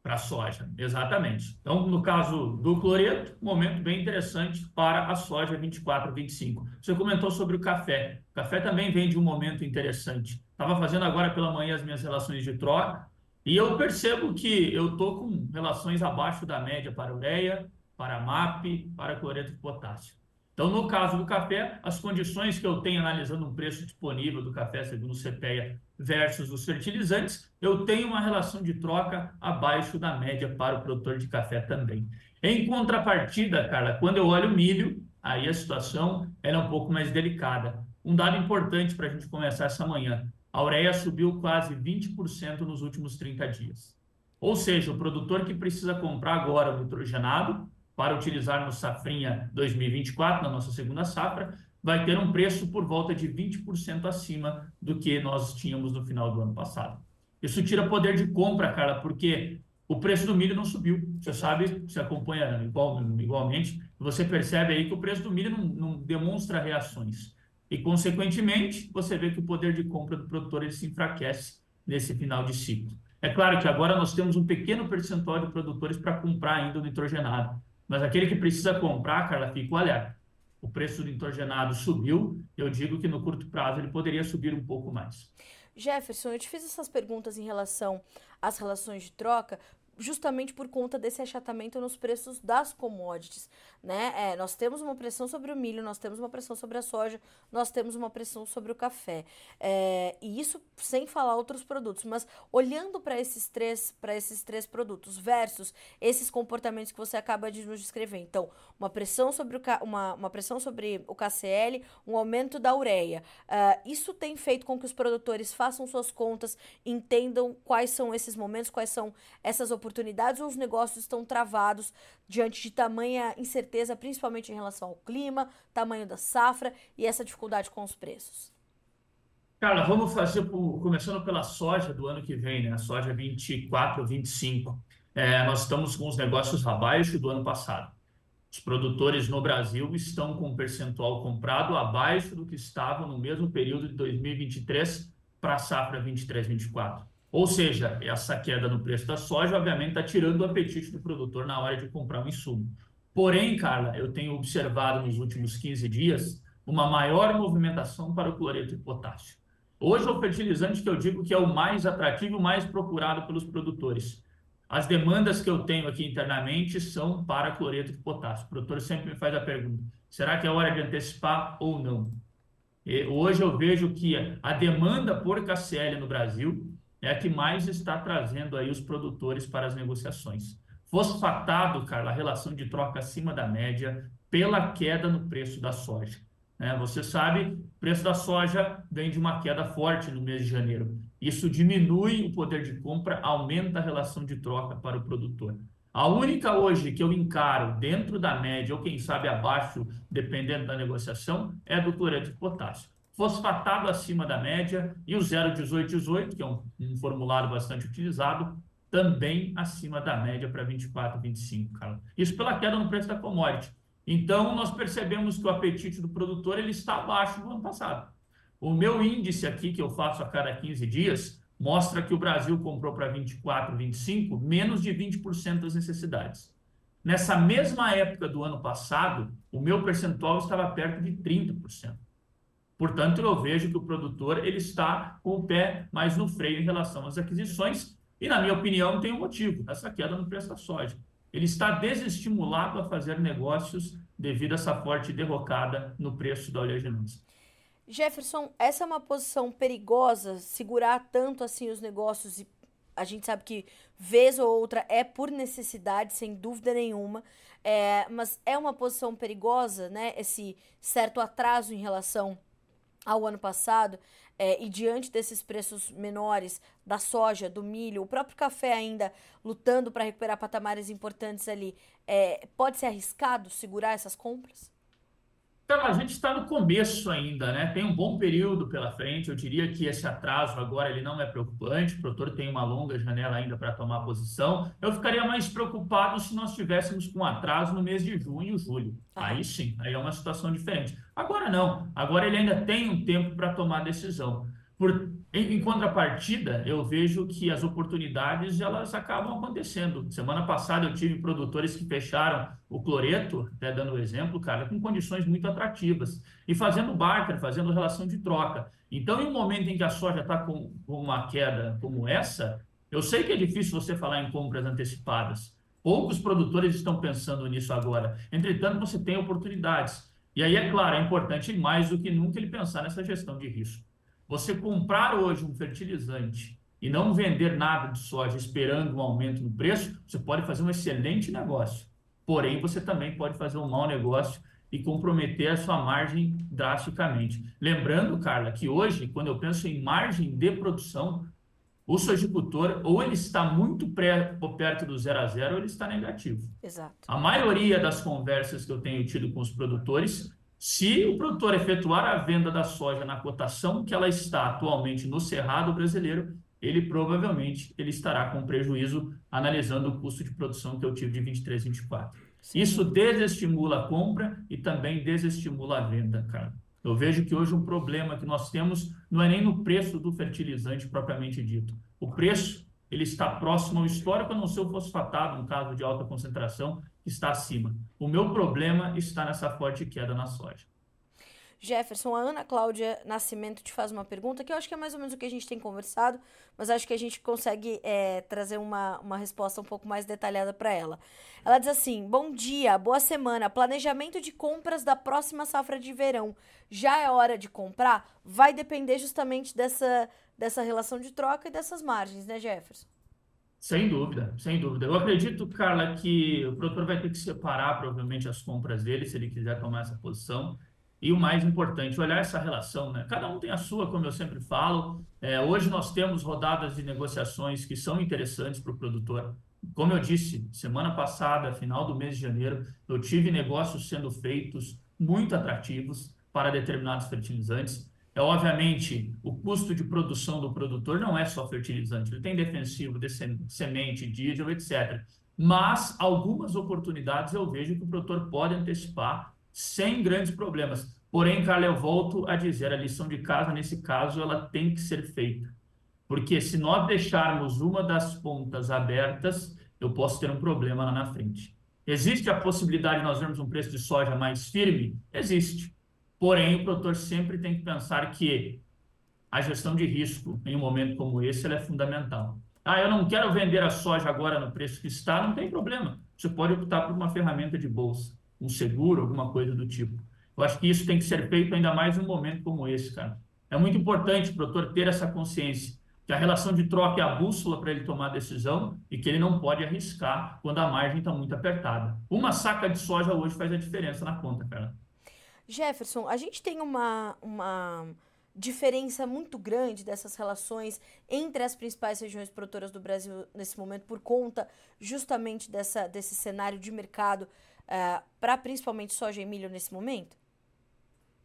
para a soja, exatamente. Então, no caso do cloreto, momento bem interessante para a soja 24, 25. Você comentou sobre o café. O café também vem de um momento interessante. Estava fazendo agora pela manhã as minhas relações de troca e eu percebo que eu estou com relações abaixo da média para ureia, para MAP, para cloreto de potássio. Então, no caso do café, as condições que eu tenho analisando um preço disponível do café segundo o CPEA versus os fertilizantes, eu tenho uma relação de troca abaixo da média para o produtor de café também. Em contrapartida, Carla, quando eu olho o milho, aí a situação é um pouco mais delicada. Um dado importante para a gente começar essa manhã: a ureia subiu quase 20% nos últimos 30 dias. Ou seja, o produtor que precisa comprar agora o nitrogenado para utilizar no Safrinha 2024, na nossa segunda safra, vai ter um preço por volta de 20% acima do que nós tínhamos no final do ano passado. Isso tira poder de compra, cara, porque o preço do milho não subiu. Você sabe, você acompanha igual, igualmente, você percebe aí que o preço do milho não, não demonstra reações. E, consequentemente, você vê que o poder de compra do produtor ele se enfraquece nesse final de ciclo. É claro que agora nós temos um pequeno percentual de produtores para comprar ainda o nitrogenado. Mas aquele que precisa comprar, Carla, fica olha, o preço do nitrogenado subiu, eu digo que no curto prazo ele poderia subir um pouco mais. Jefferson, eu te fiz essas perguntas em relação às relações de troca, justamente por conta desse achatamento nos preços das commodities, né? É, nós temos uma pressão sobre o milho, nós temos uma pressão sobre a soja, nós temos uma pressão sobre o café, é, e isso sem falar outros produtos. Mas olhando para esses três, para esses três produtos versus esses comportamentos que você acaba de nos descrever, então uma pressão sobre o uma, uma pressão sobre o KCL, um aumento da ureia, uh, isso tem feito com que os produtores façam suas contas, entendam quais são esses momentos, quais são essas oportunidades ou os negócios estão travados diante de tamanha incerteza, principalmente em relação ao clima, tamanho da safra e essa dificuldade com os preços? Cara, vamos fazer por, começando pela soja do ano que vem, né? A soja 24, 25. É, nós estamos com os negócios abaixo do ano passado. Os produtores no Brasil estão com um percentual comprado abaixo do que estavam no mesmo período de 2023 para a safra 23-24. Ou seja, essa queda no preço da soja, obviamente, está tirando o apetite do produtor na hora de comprar um insumo. Porém, Carla, eu tenho observado nos últimos 15 dias uma maior movimentação para o cloreto de potássio. Hoje, é o fertilizante que eu digo que é o mais atrativo, o mais procurado pelos produtores. As demandas que eu tenho aqui internamente são para cloreto de potássio. O produtor sempre me faz a pergunta: será que é hora de antecipar ou não? E hoje eu vejo que a demanda por KCL no Brasil é a que mais está trazendo aí os produtores para as negociações. Fosfatado, Carla, a relação de troca acima da média, pela queda no preço da soja. É, você sabe, o preço da soja vem de uma queda forte no mês de janeiro. Isso diminui o poder de compra, aumenta a relação de troca para o produtor. A única hoje que eu encaro dentro da média, ou quem sabe abaixo, dependendo da negociação, é do cloreto de potássio. Fosfatado acima da média e o 01818, que é um, um formulário bastante utilizado, também acima da média para 24, 25, cara. Isso pela queda no preço da commodity. Então, nós percebemos que o apetite do produtor ele está abaixo do ano passado. O meu índice aqui, que eu faço a cada 15 dias, mostra que o Brasil comprou para 24, 25, menos de 20% das necessidades. Nessa mesma época do ano passado, o meu percentual estava perto de 30%. Portanto, eu vejo que o produtor ele está com o pé mais no freio em relação às aquisições, e, na minha opinião, tem um motivo, essa queda no preço da soja ele está desestimulado a fazer negócios devido a essa forte derrocada no preço da oleaginosa. Jefferson, essa é uma posição perigosa, segurar tanto assim os negócios e a gente sabe que vez ou outra é por necessidade, sem dúvida nenhuma, é, mas é uma posição perigosa, né? Esse certo atraso em relação ao ano passado é, e diante desses preços menores da soja, do milho, o próprio café ainda lutando para recuperar patamares importantes ali, é, pode ser arriscado segurar essas compras? Então, a gente está no começo ainda, né? Tem um bom período pela frente. Eu diria que esse atraso agora ele não é preocupante. O produtor tem uma longa janela ainda para tomar posição. Eu ficaria mais preocupado se nós tivéssemos com atraso no mês de junho e julho. Ah. Aí sim, aí é uma situação diferente. Agora não. Agora ele ainda tem um tempo para tomar decisão. Por, em, em, contrapartida, eu vejo que as oportunidades elas acabam acontecendo. Semana passada eu tive produtores que fecharam o cloreto, até dando o exemplo, cara, com condições muito atrativas e fazendo barter, fazendo relação de troca. Então, em um momento em que a soja está com, com uma queda como essa, eu sei que é difícil você falar em compras antecipadas. Poucos produtores estão pensando nisso agora. Entretanto, você tem oportunidades. E aí, é claro, é importante mais do que nunca ele pensar nessa gestão de risco. Você comprar hoje um fertilizante e não vender nada de soja esperando um aumento no preço, você pode fazer um excelente negócio. Porém, você também pode fazer um mau negócio e comprometer a sua margem drasticamente. Lembrando, Carla, que hoje, quando eu penso em margem de produção, o sojicultor ou ele está muito pré, perto do zero a zero ou ele está negativo. Exato. A maioria das conversas que eu tenho tido com os produtores se o produtor efetuar a venda da soja na cotação que ela está atualmente no cerrado brasileiro, ele provavelmente ele estará com prejuízo analisando o custo de produção que eu tive de 23, 24. Sim. Isso desestimula a compra e também desestimula a venda, cara. Eu vejo que hoje um problema que nós temos não é nem no preço do fertilizante propriamente dito. O preço ele está próximo ao histórico, a não ser o fosfatado, no caso de alta concentração, está acima. O meu problema está nessa forte queda na soja. Jefferson, a Ana Cláudia Nascimento te faz uma pergunta que eu acho que é mais ou menos o que a gente tem conversado, mas acho que a gente consegue é, trazer uma, uma resposta um pouco mais detalhada para ela. Ela diz assim: Bom dia, boa semana. Planejamento de compras da próxima safra de verão. Já é hora de comprar? Vai depender justamente dessa, dessa relação de troca e dessas margens, né, Jefferson? Sem dúvida, sem dúvida. Eu acredito, Carla, que o produtor vai ter que separar provavelmente as compras dele, se ele quiser tomar essa posição. E o mais importante, olhar essa relação, né? Cada um tem a sua, como eu sempre falo. É, hoje nós temos rodadas de negociações que são interessantes para o produtor. Como eu disse, semana passada, final do mês de janeiro, eu tive negócios sendo feitos muito atrativos para determinados fertilizantes. É, obviamente, o custo de produção do produtor não é só fertilizante, ele tem defensivo, de semente, diesel, etc. Mas algumas oportunidades eu vejo que o produtor pode antecipar sem grandes problemas. Porém, Carla, eu volto a dizer, a lição de casa, nesse caso, ela tem que ser feita. Porque se nós deixarmos uma das pontas abertas, eu posso ter um problema lá na frente. Existe a possibilidade de nós vermos um preço de soja mais firme? Existe. Porém, o produtor sempre tem que pensar que a gestão de risco em um momento como esse é fundamental. Ah, eu não quero vender a soja agora no preço que está, não tem problema. Você pode optar por uma ferramenta de bolsa, um seguro, alguma coisa do tipo. Eu acho que isso tem que ser feito ainda mais em um momento como esse, cara. É muito importante o produtor ter essa consciência. que a relação de troca é a bússola para ele tomar decisão e que ele não pode arriscar quando a margem está muito apertada. Uma saca de soja hoje faz a diferença na conta, cara. Jefferson, a gente tem uma, uma diferença muito grande dessas relações entre as principais regiões produtoras do Brasil nesse momento, por conta justamente dessa, desse cenário de mercado uh, eh, para principalmente soja e milho nesse momento?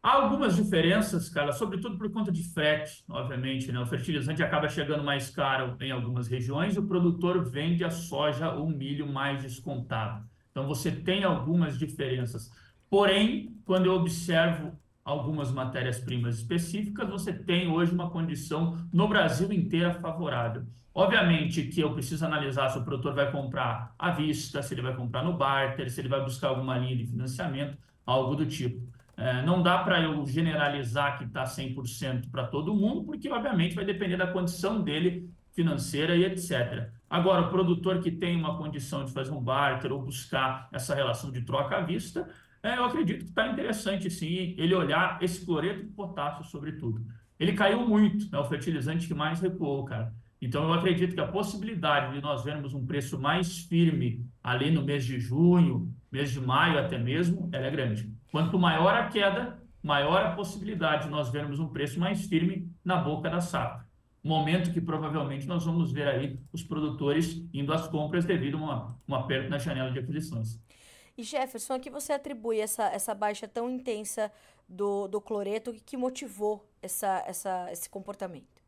Há algumas diferenças, cara, sobretudo por conta de frete, obviamente, né? O fertilizante acaba chegando mais caro em algumas regiões e o produtor vende a soja ou milho mais descontado. Então você tem algumas diferenças. Porém, quando eu observo algumas matérias-primas específicas, você tem hoje uma condição no Brasil inteira favorável. Obviamente que eu preciso analisar se o produtor vai comprar à vista, se ele vai comprar no barter, se ele vai buscar alguma linha de financiamento, algo do tipo. É, não dá para eu generalizar que está 100% para todo mundo, porque, obviamente, vai depender da condição dele financeira e etc. Agora, o produtor que tem uma condição de fazer um barter ou buscar essa relação de troca à vista, é, eu acredito que está interessante, sim, ele olhar esse cloreto de potássio, sobretudo. Ele caiu muito, é o fertilizante que mais recuou, cara. Então, eu acredito que a possibilidade de nós vermos um preço mais firme ali no mês de junho, mês de maio até mesmo, ela é grande. Quanto maior a queda, maior a possibilidade de nós vermos um preço mais firme na boca da safra. Momento que provavelmente nós vamos ver aí os produtores indo às compras devido a uma, um aperto na janela de aquisições. E Jefferson, a que você atribui essa, essa baixa tão intensa do, do cloreto que motivou essa, essa, esse comportamento?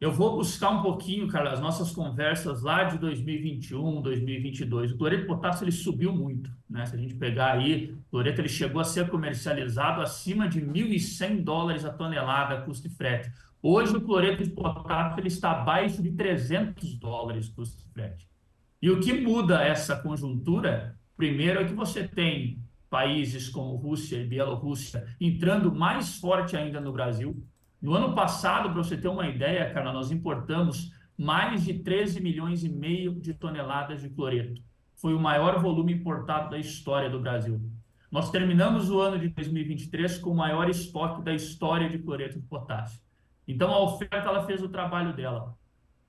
Eu vou buscar um pouquinho, cara, as nossas conversas lá de 2021, 2022. O cloreto de potássio ele subiu muito, né? Se a gente pegar aí, o cloreto ele chegou a ser comercializado acima de 1.100 dólares a tonelada custo de frete. Hoje o cloreto de potássio ele está abaixo de 300 dólares custo de frete. E o que muda essa conjuntura, primeiro é que você tem países como Rússia e Bielorrússia entrando mais forte ainda no Brasil, no ano passado, para você ter uma ideia, cara, nós importamos mais de 13 milhões e meio de toneladas de cloreto. Foi o maior volume importado da história do Brasil. Nós terminamos o ano de 2023 com o maior estoque da história de cloreto de potássio. Então a oferta ela fez o trabalho dela.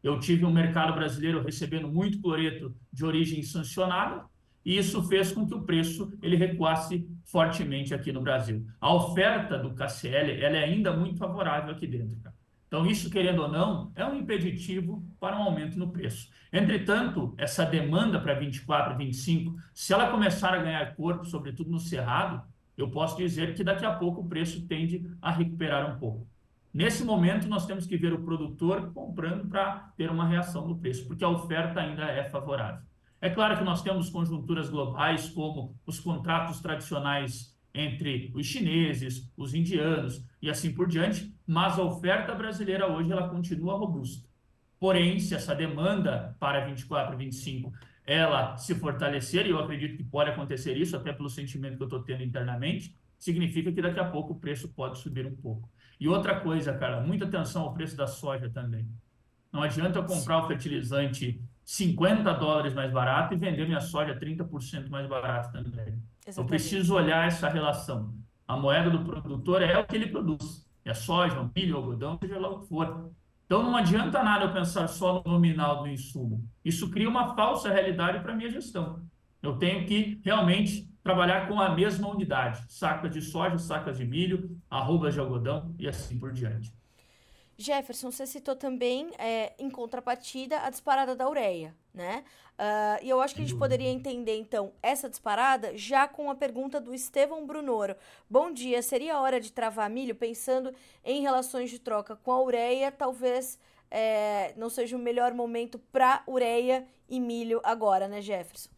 Eu tive um mercado brasileiro recebendo muito cloreto de origem sancionada, e isso fez com que o preço ele recuasse fortemente aqui no Brasil. A oferta do KCL ela é ainda muito favorável aqui dentro. Cara. Então, isso, querendo ou não, é um impeditivo para um aumento no preço. Entretanto, essa demanda para 24, 25, se ela começar a ganhar corpo, sobretudo no Cerrado, eu posso dizer que daqui a pouco o preço tende a recuperar um pouco. Nesse momento, nós temos que ver o produtor comprando para ter uma reação no preço, porque a oferta ainda é favorável. É claro que nós temos conjunturas globais, como os contratos tradicionais entre os chineses, os indianos e assim por diante, mas a oferta brasileira hoje ela continua robusta. Porém, se essa demanda para 24 e 25 ela se fortalecer, e eu acredito que pode acontecer isso, até pelo sentimento que eu estou tendo internamente, significa que daqui a pouco o preço pode subir um pouco. E outra coisa, cara, muita atenção ao preço da soja também. Não adianta eu comprar o fertilizante 50 dólares mais barato e vender minha soja 30% mais barato também. Exatamente. Eu preciso olhar essa relação. A moeda do produtor é o que ele produz. É soja, milho, algodão, seja lá o que for. Então não adianta nada eu pensar só no nominal do insumo. Isso cria uma falsa realidade para a minha gestão. Eu tenho que realmente trabalhar com a mesma unidade. Sacas de soja, sacas de milho, arrobas de algodão e assim por diante. Jefferson, você citou também, é, em contrapartida, a disparada da ureia, né? Uh, e eu acho que a gente poderia entender, então, essa disparada já com a pergunta do Estevão Brunoro. Bom dia, seria hora de travar milho pensando em relações de troca com a ureia? Talvez é, não seja o melhor momento para ureia e milho agora, né, Jefferson?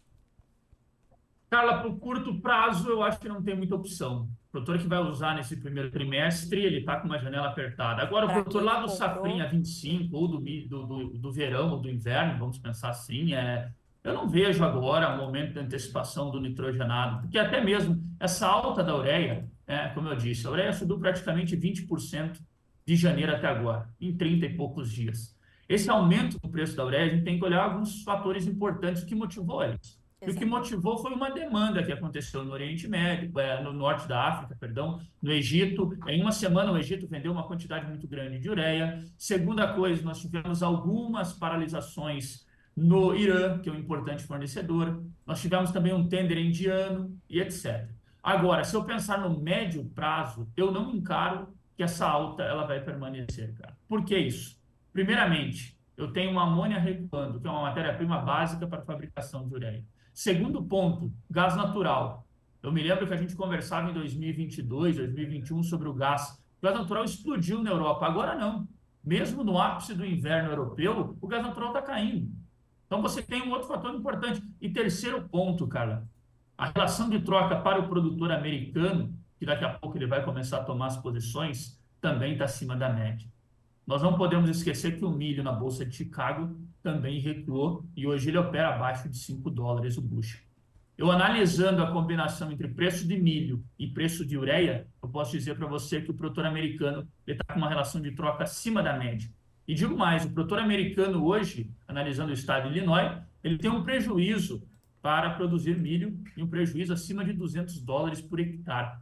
Carla, para o curto prazo, eu acho que não tem muita opção. O produtor que vai usar nesse primeiro trimestre, ele está com uma janela apertada. Agora, pra o produtor lá do comprou. Safrinha 25, ou do, do, do, do verão, ou do inverno, vamos pensar assim, é, eu não vejo agora o momento de antecipação do nitrogenado, porque até mesmo essa alta da ureia, é, como eu disse, a ureia subiu praticamente 20% de janeiro até agora, em 30 e poucos dias. Esse aumento do preço da ureia, a gente tem que olhar alguns fatores importantes que motivou eles. E o que motivou foi uma demanda que aconteceu no Oriente Médio, é, no norte da África, perdão, no Egito. Em uma semana, o Egito vendeu uma quantidade muito grande de ureia. Segunda coisa, nós tivemos algumas paralisações no Irã, que é um importante fornecedor. Nós tivemos também um tender indiano e etc. Agora, se eu pensar no médio prazo, eu não encaro que essa alta ela vai permanecer, cara. Por que isso? Primeiramente, eu tenho uma amônia recuando, que é uma matéria-prima básica para a fabricação de ureia. Segundo ponto, gás natural. Eu me lembro que a gente conversava em 2022, 2021 sobre o gás. O gás natural explodiu na Europa. Agora não. Mesmo no ápice do inverno europeu, o gás natural está caindo. Então você tem um outro fator importante. E terceiro ponto, cara, a relação de troca para o produtor americano, que daqui a pouco ele vai começar a tomar as posições, também está acima da média. Nós não podemos esquecer que o milho na Bolsa de Chicago também recuou e hoje ele opera abaixo de 5 dólares o bushel. Eu analisando a combinação entre preço de milho e preço de ureia, eu posso dizer para você que o produtor americano está com uma relação de troca acima da média. E digo mais, o produtor americano hoje, analisando o estado de Illinois, ele tem um prejuízo para produzir milho e um prejuízo acima de 200 dólares por hectare.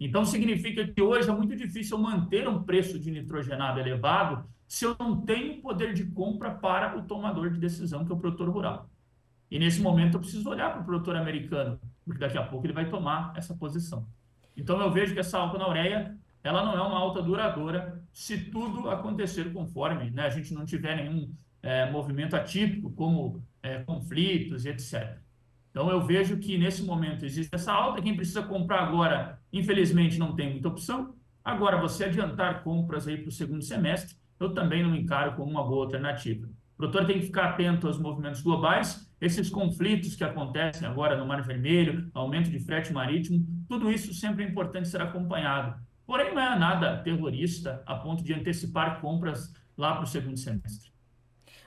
Então, significa que hoje é muito difícil manter um preço de nitrogenado elevado se eu não tenho poder de compra para o tomador de decisão, que é o produtor rural. E nesse momento eu preciso olhar para o produtor americano, porque daqui a pouco ele vai tomar essa posição. Então eu vejo que essa alta na ureia, ela não é uma alta duradoura se tudo acontecer conforme, né? a gente não tiver nenhum é, movimento atípico, como é, conflitos e etc. Então eu vejo que nesse momento existe essa alta, quem precisa comprar agora, infelizmente não tem muita opção. Agora, você adiantar compras aí para o segundo semestre, eu também não encaro como uma boa alternativa. O produtor tem que ficar atento aos movimentos globais, esses conflitos que acontecem agora no Mar Vermelho, aumento de frete marítimo, tudo isso sempre é importante ser acompanhado. Porém, não é nada terrorista a ponto de antecipar compras lá para o segundo semestre.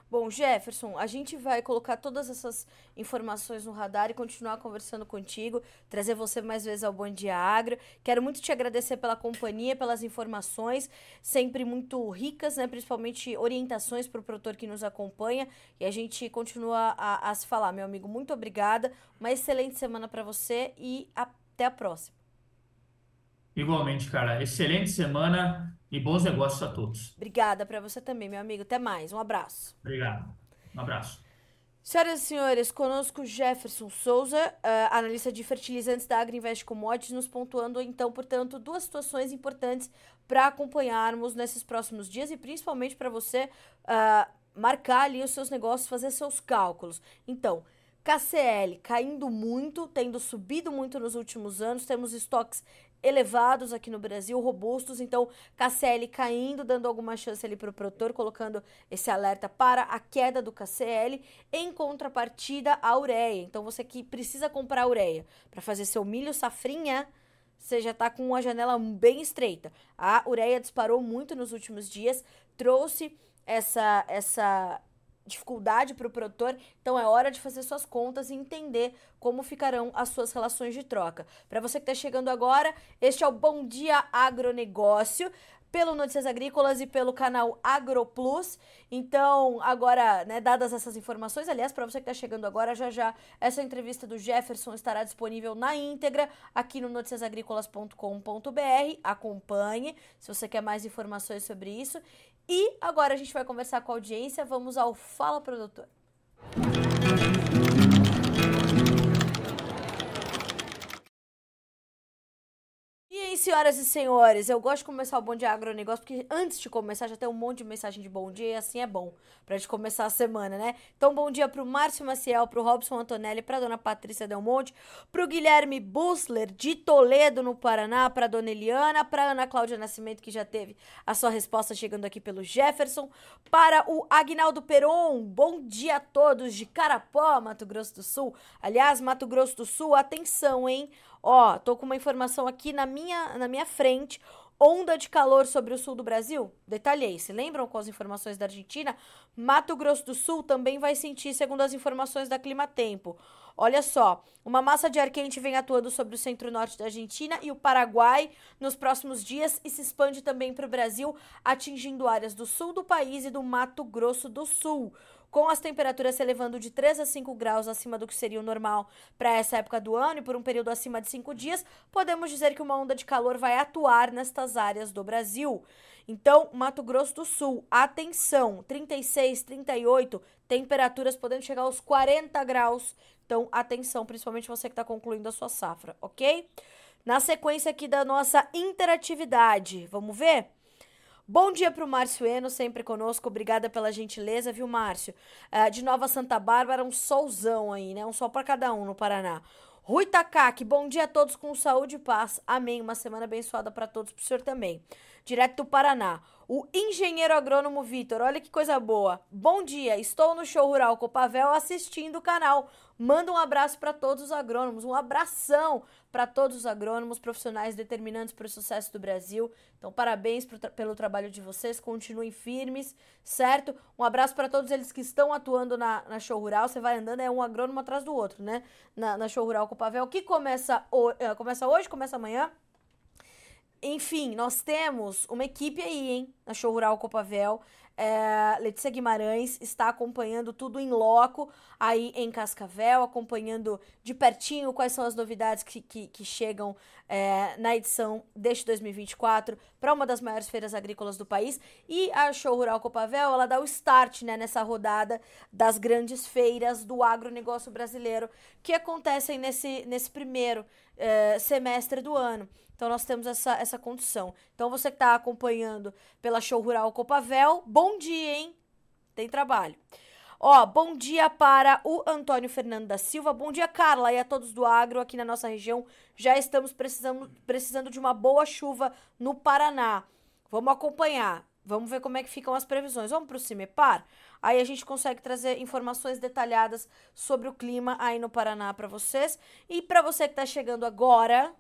Bom, Jefferson, a gente vai colocar todas essas informações no radar e continuar conversando contigo, trazer você mais vezes ao Bom Dia Agro. Quero muito te agradecer pela companhia, pelas informações, sempre muito ricas, né? Principalmente orientações para o produtor que nos acompanha. E a gente continua a, a se falar, meu amigo. Muito obrigada. Uma excelente semana para você e até a próxima. Igualmente, cara. Excelente semana e bons negócios a todos. Obrigada para você também, meu amigo. Até mais. Um abraço. Obrigado. Um abraço. Senhoras e senhores, conosco Jefferson Souza, uh, analista de fertilizantes da Agriinvest Commodities, nos pontuando então, portanto, duas situações importantes para acompanharmos nesses próximos dias e principalmente para você uh, marcar ali os seus negócios, fazer seus cálculos. Então, KCL caindo muito, tendo subido muito nos últimos anos, temos estoques elevados aqui no Brasil, robustos, então KCL caindo, dando alguma chance ali para o produtor, colocando esse alerta para a queda do KCL, em contrapartida a ureia. Então você que precisa comprar ureia para fazer seu milho safrinha, você já está com uma janela bem estreita. A ureia disparou muito nos últimos dias, trouxe essa essa dificuldade para o produtor, então é hora de fazer suas contas e entender como ficarão as suas relações de troca. Para você que está chegando agora, este é o Bom Dia Agronegócio pelo Notícias Agrícolas e pelo canal AgroPlus. Então, agora, né, dadas essas informações, aliás, para você que está chegando agora, já já essa entrevista do Jefferson estará disponível na íntegra aqui no noticiasagricolas.com.br. Acompanhe se você quer mais informações sobre isso. E agora a gente vai conversar com a audiência. Vamos ao Fala Produtor. Senhoras e senhores, eu gosto de começar o Bom Dia Agronegócio, porque antes de começar já tem um monte de mensagem de bom dia e assim é bom pra gente começar a semana, né? Então, bom dia pro Márcio Maciel, pro Robson Antonelli, pra dona Patrícia Del Monte, pro Guilherme Busler, de Toledo, no Paraná, pra dona Eliana, pra Ana Cláudia Nascimento, que já teve a sua resposta chegando aqui pelo Jefferson, para o Agnaldo Peron, bom dia a todos de Carapó, Mato Grosso do Sul. Aliás, Mato Grosso do Sul, atenção, hein? Ó, tô com uma informação aqui na minha, na minha frente. Onda de calor sobre o sul do Brasil? Detalhei. Se lembram com as informações da Argentina? Mato Grosso do Sul também vai sentir, segundo as informações da Clima Tempo. Olha só, uma massa de ar quente vem atuando sobre o centro-norte da Argentina e o Paraguai nos próximos dias e se expande também para o Brasil, atingindo áreas do sul do país e do Mato Grosso do Sul. Com as temperaturas se elevando de 3 a 5 graus acima do que seria o normal para essa época do ano e por um período acima de 5 dias, podemos dizer que uma onda de calor vai atuar nestas áreas do Brasil. Então, Mato Grosso do Sul, atenção, 36, 38, temperaturas podendo chegar aos 40 graus. Então, atenção, principalmente você que está concluindo a sua safra, ok? Na sequência aqui da nossa interatividade, vamos ver? Bom dia para o Márcio Eno, sempre conosco. Obrigada pela gentileza, viu, Márcio? Uh, de Nova Santa Bárbara, um solzão aí, né? Um sol para cada um no Paraná. Rui Takaki, bom dia a todos com saúde e paz. Amém. Uma semana abençoada para todos, para o senhor também. Direto do Paraná. O engenheiro agrônomo Vitor, olha que coisa boa. Bom dia, estou no show rural Copavel assistindo o canal. Manda um abraço para todos os agrônomos, um abração para todos os agrônomos, profissionais determinantes para o sucesso do Brasil. Então, parabéns tra pelo trabalho de vocês, continuem firmes, certo? Um abraço para todos eles que estão atuando na, na show rural. Você vai andando, é um agrônomo atrás do outro, né? Na, na show rural Copavel, que começa, o, uh, começa hoje, começa amanhã. Enfim, nós temos uma equipe aí, hein, na Show Rural Copavel. É, Letícia Guimarães está acompanhando tudo em loco aí em Cascavel, acompanhando de pertinho quais são as novidades que, que, que chegam é, na edição deste 2024 para uma das maiores feiras agrícolas do país. E a Show Rural Copavel, ela dá o start né, nessa rodada das grandes feiras do agronegócio brasileiro que acontecem nesse, nesse primeiro é, semestre do ano. Então nós temos essa, essa condição. Então você que está acompanhando pela Show Rural Copavel, bom dia, hein? Tem trabalho. Ó, bom dia para o Antônio Fernando da Silva. Bom dia, Carla, e a todos do agro aqui na nossa região. Já estamos precisando, precisando de uma boa chuva no Paraná. Vamos acompanhar. Vamos ver como é que ficam as previsões. Vamos para o CIMEPAR? Aí a gente consegue trazer informações detalhadas sobre o clima aí no Paraná para vocês. E para você que está chegando agora,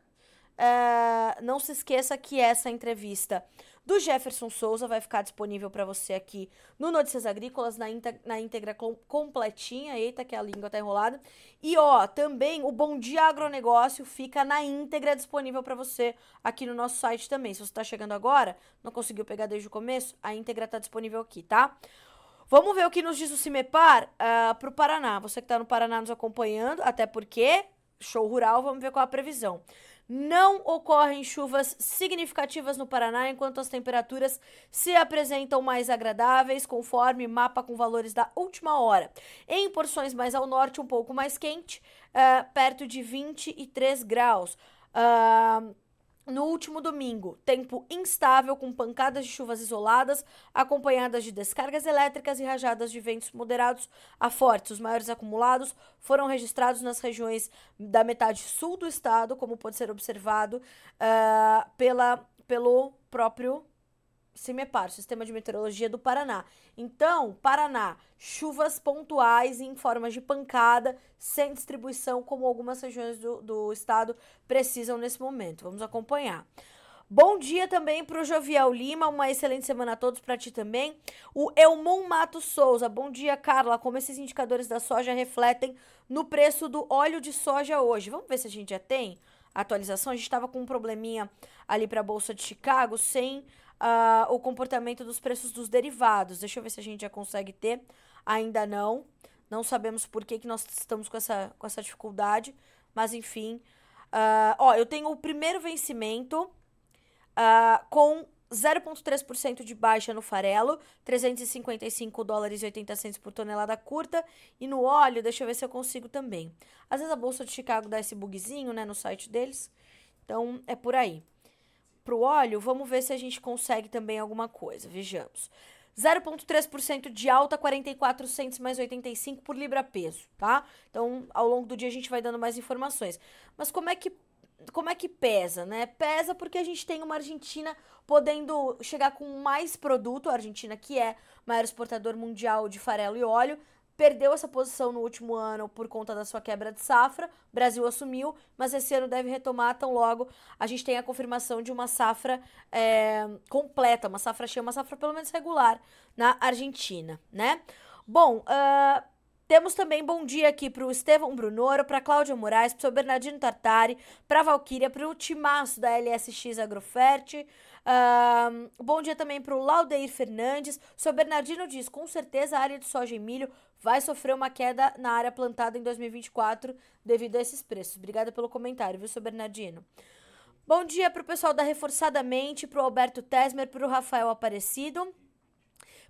Uh, não se esqueça que essa entrevista do Jefferson Souza vai ficar disponível para você aqui no Notícias Agrícolas, na, íntegra, na íntegra completinha. Eita, que a língua tá enrolada. E ó, também o Bom Dia Agronegócio fica na íntegra disponível para você aqui no nosso site também. Se você tá chegando agora, não conseguiu pegar desde o começo, a íntegra tá disponível aqui, tá? Vamos ver o que nos diz o Cimepar uh, pro Paraná. Você que tá no Paraná nos acompanhando, até porque show rural, vamos ver qual a previsão. Não ocorrem chuvas significativas no Paraná enquanto as temperaturas se apresentam mais agradáveis, conforme mapa com valores da última hora. Em porções mais ao norte, um pouco mais quente, uh, perto de 23 graus. Uh, no último domingo, tempo instável com pancadas de chuvas isoladas, acompanhadas de descargas elétricas e rajadas de ventos moderados a fortes. Os maiores acumulados foram registrados nas regiões da metade sul do estado, como pode ser observado uh, pela, pelo próprio CIMEPAR, Sistema de Meteorologia do Paraná. Então, Paraná, chuvas pontuais em forma de pancada, sem distribuição, como algumas regiões do, do estado precisam nesse momento. Vamos acompanhar. Bom dia também para o Jovial Lima, uma excelente semana a todos para ti também. O Elmon Mato Souza, bom dia, Carla. Como esses indicadores da soja refletem no preço do óleo de soja hoje? Vamos ver se a gente já tem atualização. A gente estava com um probleminha ali para a Bolsa de Chicago sem uh, o comportamento dos preços dos derivados. Deixa eu ver se a gente já consegue ter. Ainda não. Não sabemos por que, que nós estamos com essa, com essa dificuldade. Mas enfim. Uh, ó, eu tenho o primeiro vencimento uh, com 0,3% de baixa no farelo, 355 dólares e 80 centos por tonelada curta. E no óleo, deixa eu ver se eu consigo também. Às vezes a Bolsa de Chicago dá esse bugzinho, né, no site deles. Então, é por aí para o óleo, vamos ver se a gente consegue também alguma coisa. Vejamos. 0,3% de alta, 44 centos mais 85 por libra peso, tá? Então, ao longo do dia a gente vai dando mais informações. Mas como é que como é que pesa, né? Pesa porque a gente tem uma Argentina podendo chegar com mais produto, a Argentina que é maior exportador mundial de farelo e óleo, perdeu essa posição no último ano por conta da sua quebra de safra. O Brasil assumiu, mas esse ano deve retomar tão logo a gente tem a confirmação de uma safra é, completa, uma safra cheia, uma safra pelo menos regular na Argentina, né? Bom, uh, temos também bom dia aqui para o Estevão Brunoro, para Cláudia Moraes, para o Bernardino Tartari, para a Valquíria, para o Timaço da LSX Agrofert, Uh, bom dia também para o Laudeir Fernandes. O seu Bernardino diz: com certeza a área de soja e milho vai sofrer uma queda na área plantada em 2024 devido a esses preços. Obrigada pelo comentário, viu, seu Bernardino? Bom dia para o pessoal da Reforçadamente, para o Alberto Tesmer, para o Rafael Aparecido.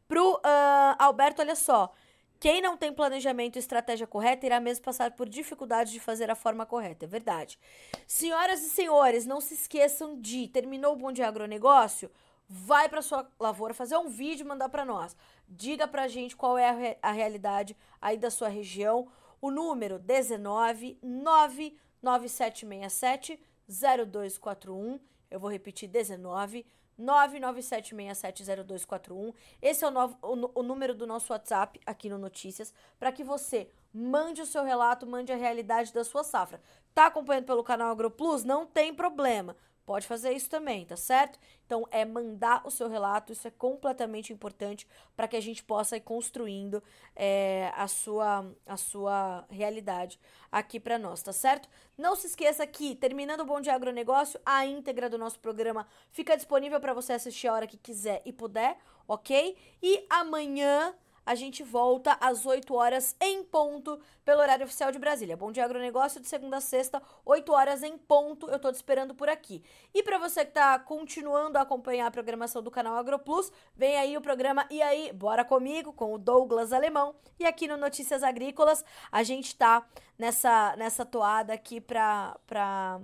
Para o uh, Alberto, olha só. Quem não tem planejamento e estratégia correta irá mesmo passar por dificuldades de fazer a forma correta. É verdade. Senhoras e senhores, não se esqueçam de terminou o Bom Dia Agronegócio, vai para sua lavoura fazer um vídeo e mandar para nós. Diga para a gente qual é a, re a realidade aí da sua região. O número 19 99767 0241. Eu vou repetir 19 997670241. Esse é o, novo, o, o, número do nosso WhatsApp aqui no Notícias, para que você mande o seu relato, mande a realidade da sua safra. Tá acompanhando pelo canal AgroPlus? Não tem problema pode fazer isso também, tá certo? Então é mandar o seu relato, isso é completamente importante para que a gente possa ir construindo é, a, sua, a sua realidade aqui para nós, tá certo? Não se esqueça que, terminando o Bom Dia Agronegócio, a íntegra do nosso programa fica disponível para você assistir a hora que quiser e puder, ok? E amanhã a gente volta às 8 horas em ponto pelo horário oficial de Brasília. Bom dia agronegócio de segunda a sexta, 8 horas em ponto. Eu tô te esperando por aqui. E para você que tá continuando a acompanhar a programação do canal AgroPlus, vem aí o programa E aí, bora comigo com o Douglas Alemão. E aqui no Notícias Agrícolas, a gente tá nessa nessa toada aqui para para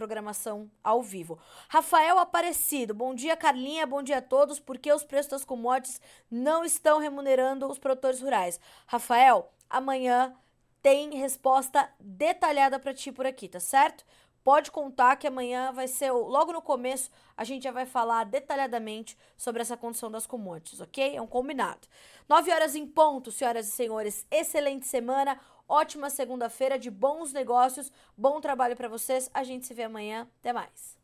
programação ao vivo. Rafael Aparecido, bom dia Carlinha, bom dia a todos. Por que os preços das commodities não estão remunerando os produtores rurais? Rafael, amanhã tem resposta detalhada para ti por aqui, tá certo? Pode contar que amanhã vai ser, logo no começo, a gente já vai falar detalhadamente sobre essa condição das commodities, ok? É um combinado. 9 horas em ponto, senhoras e senhores. Excelente semana. Ótima segunda-feira de bons negócios, bom trabalho para vocês. A gente se vê amanhã. Até mais.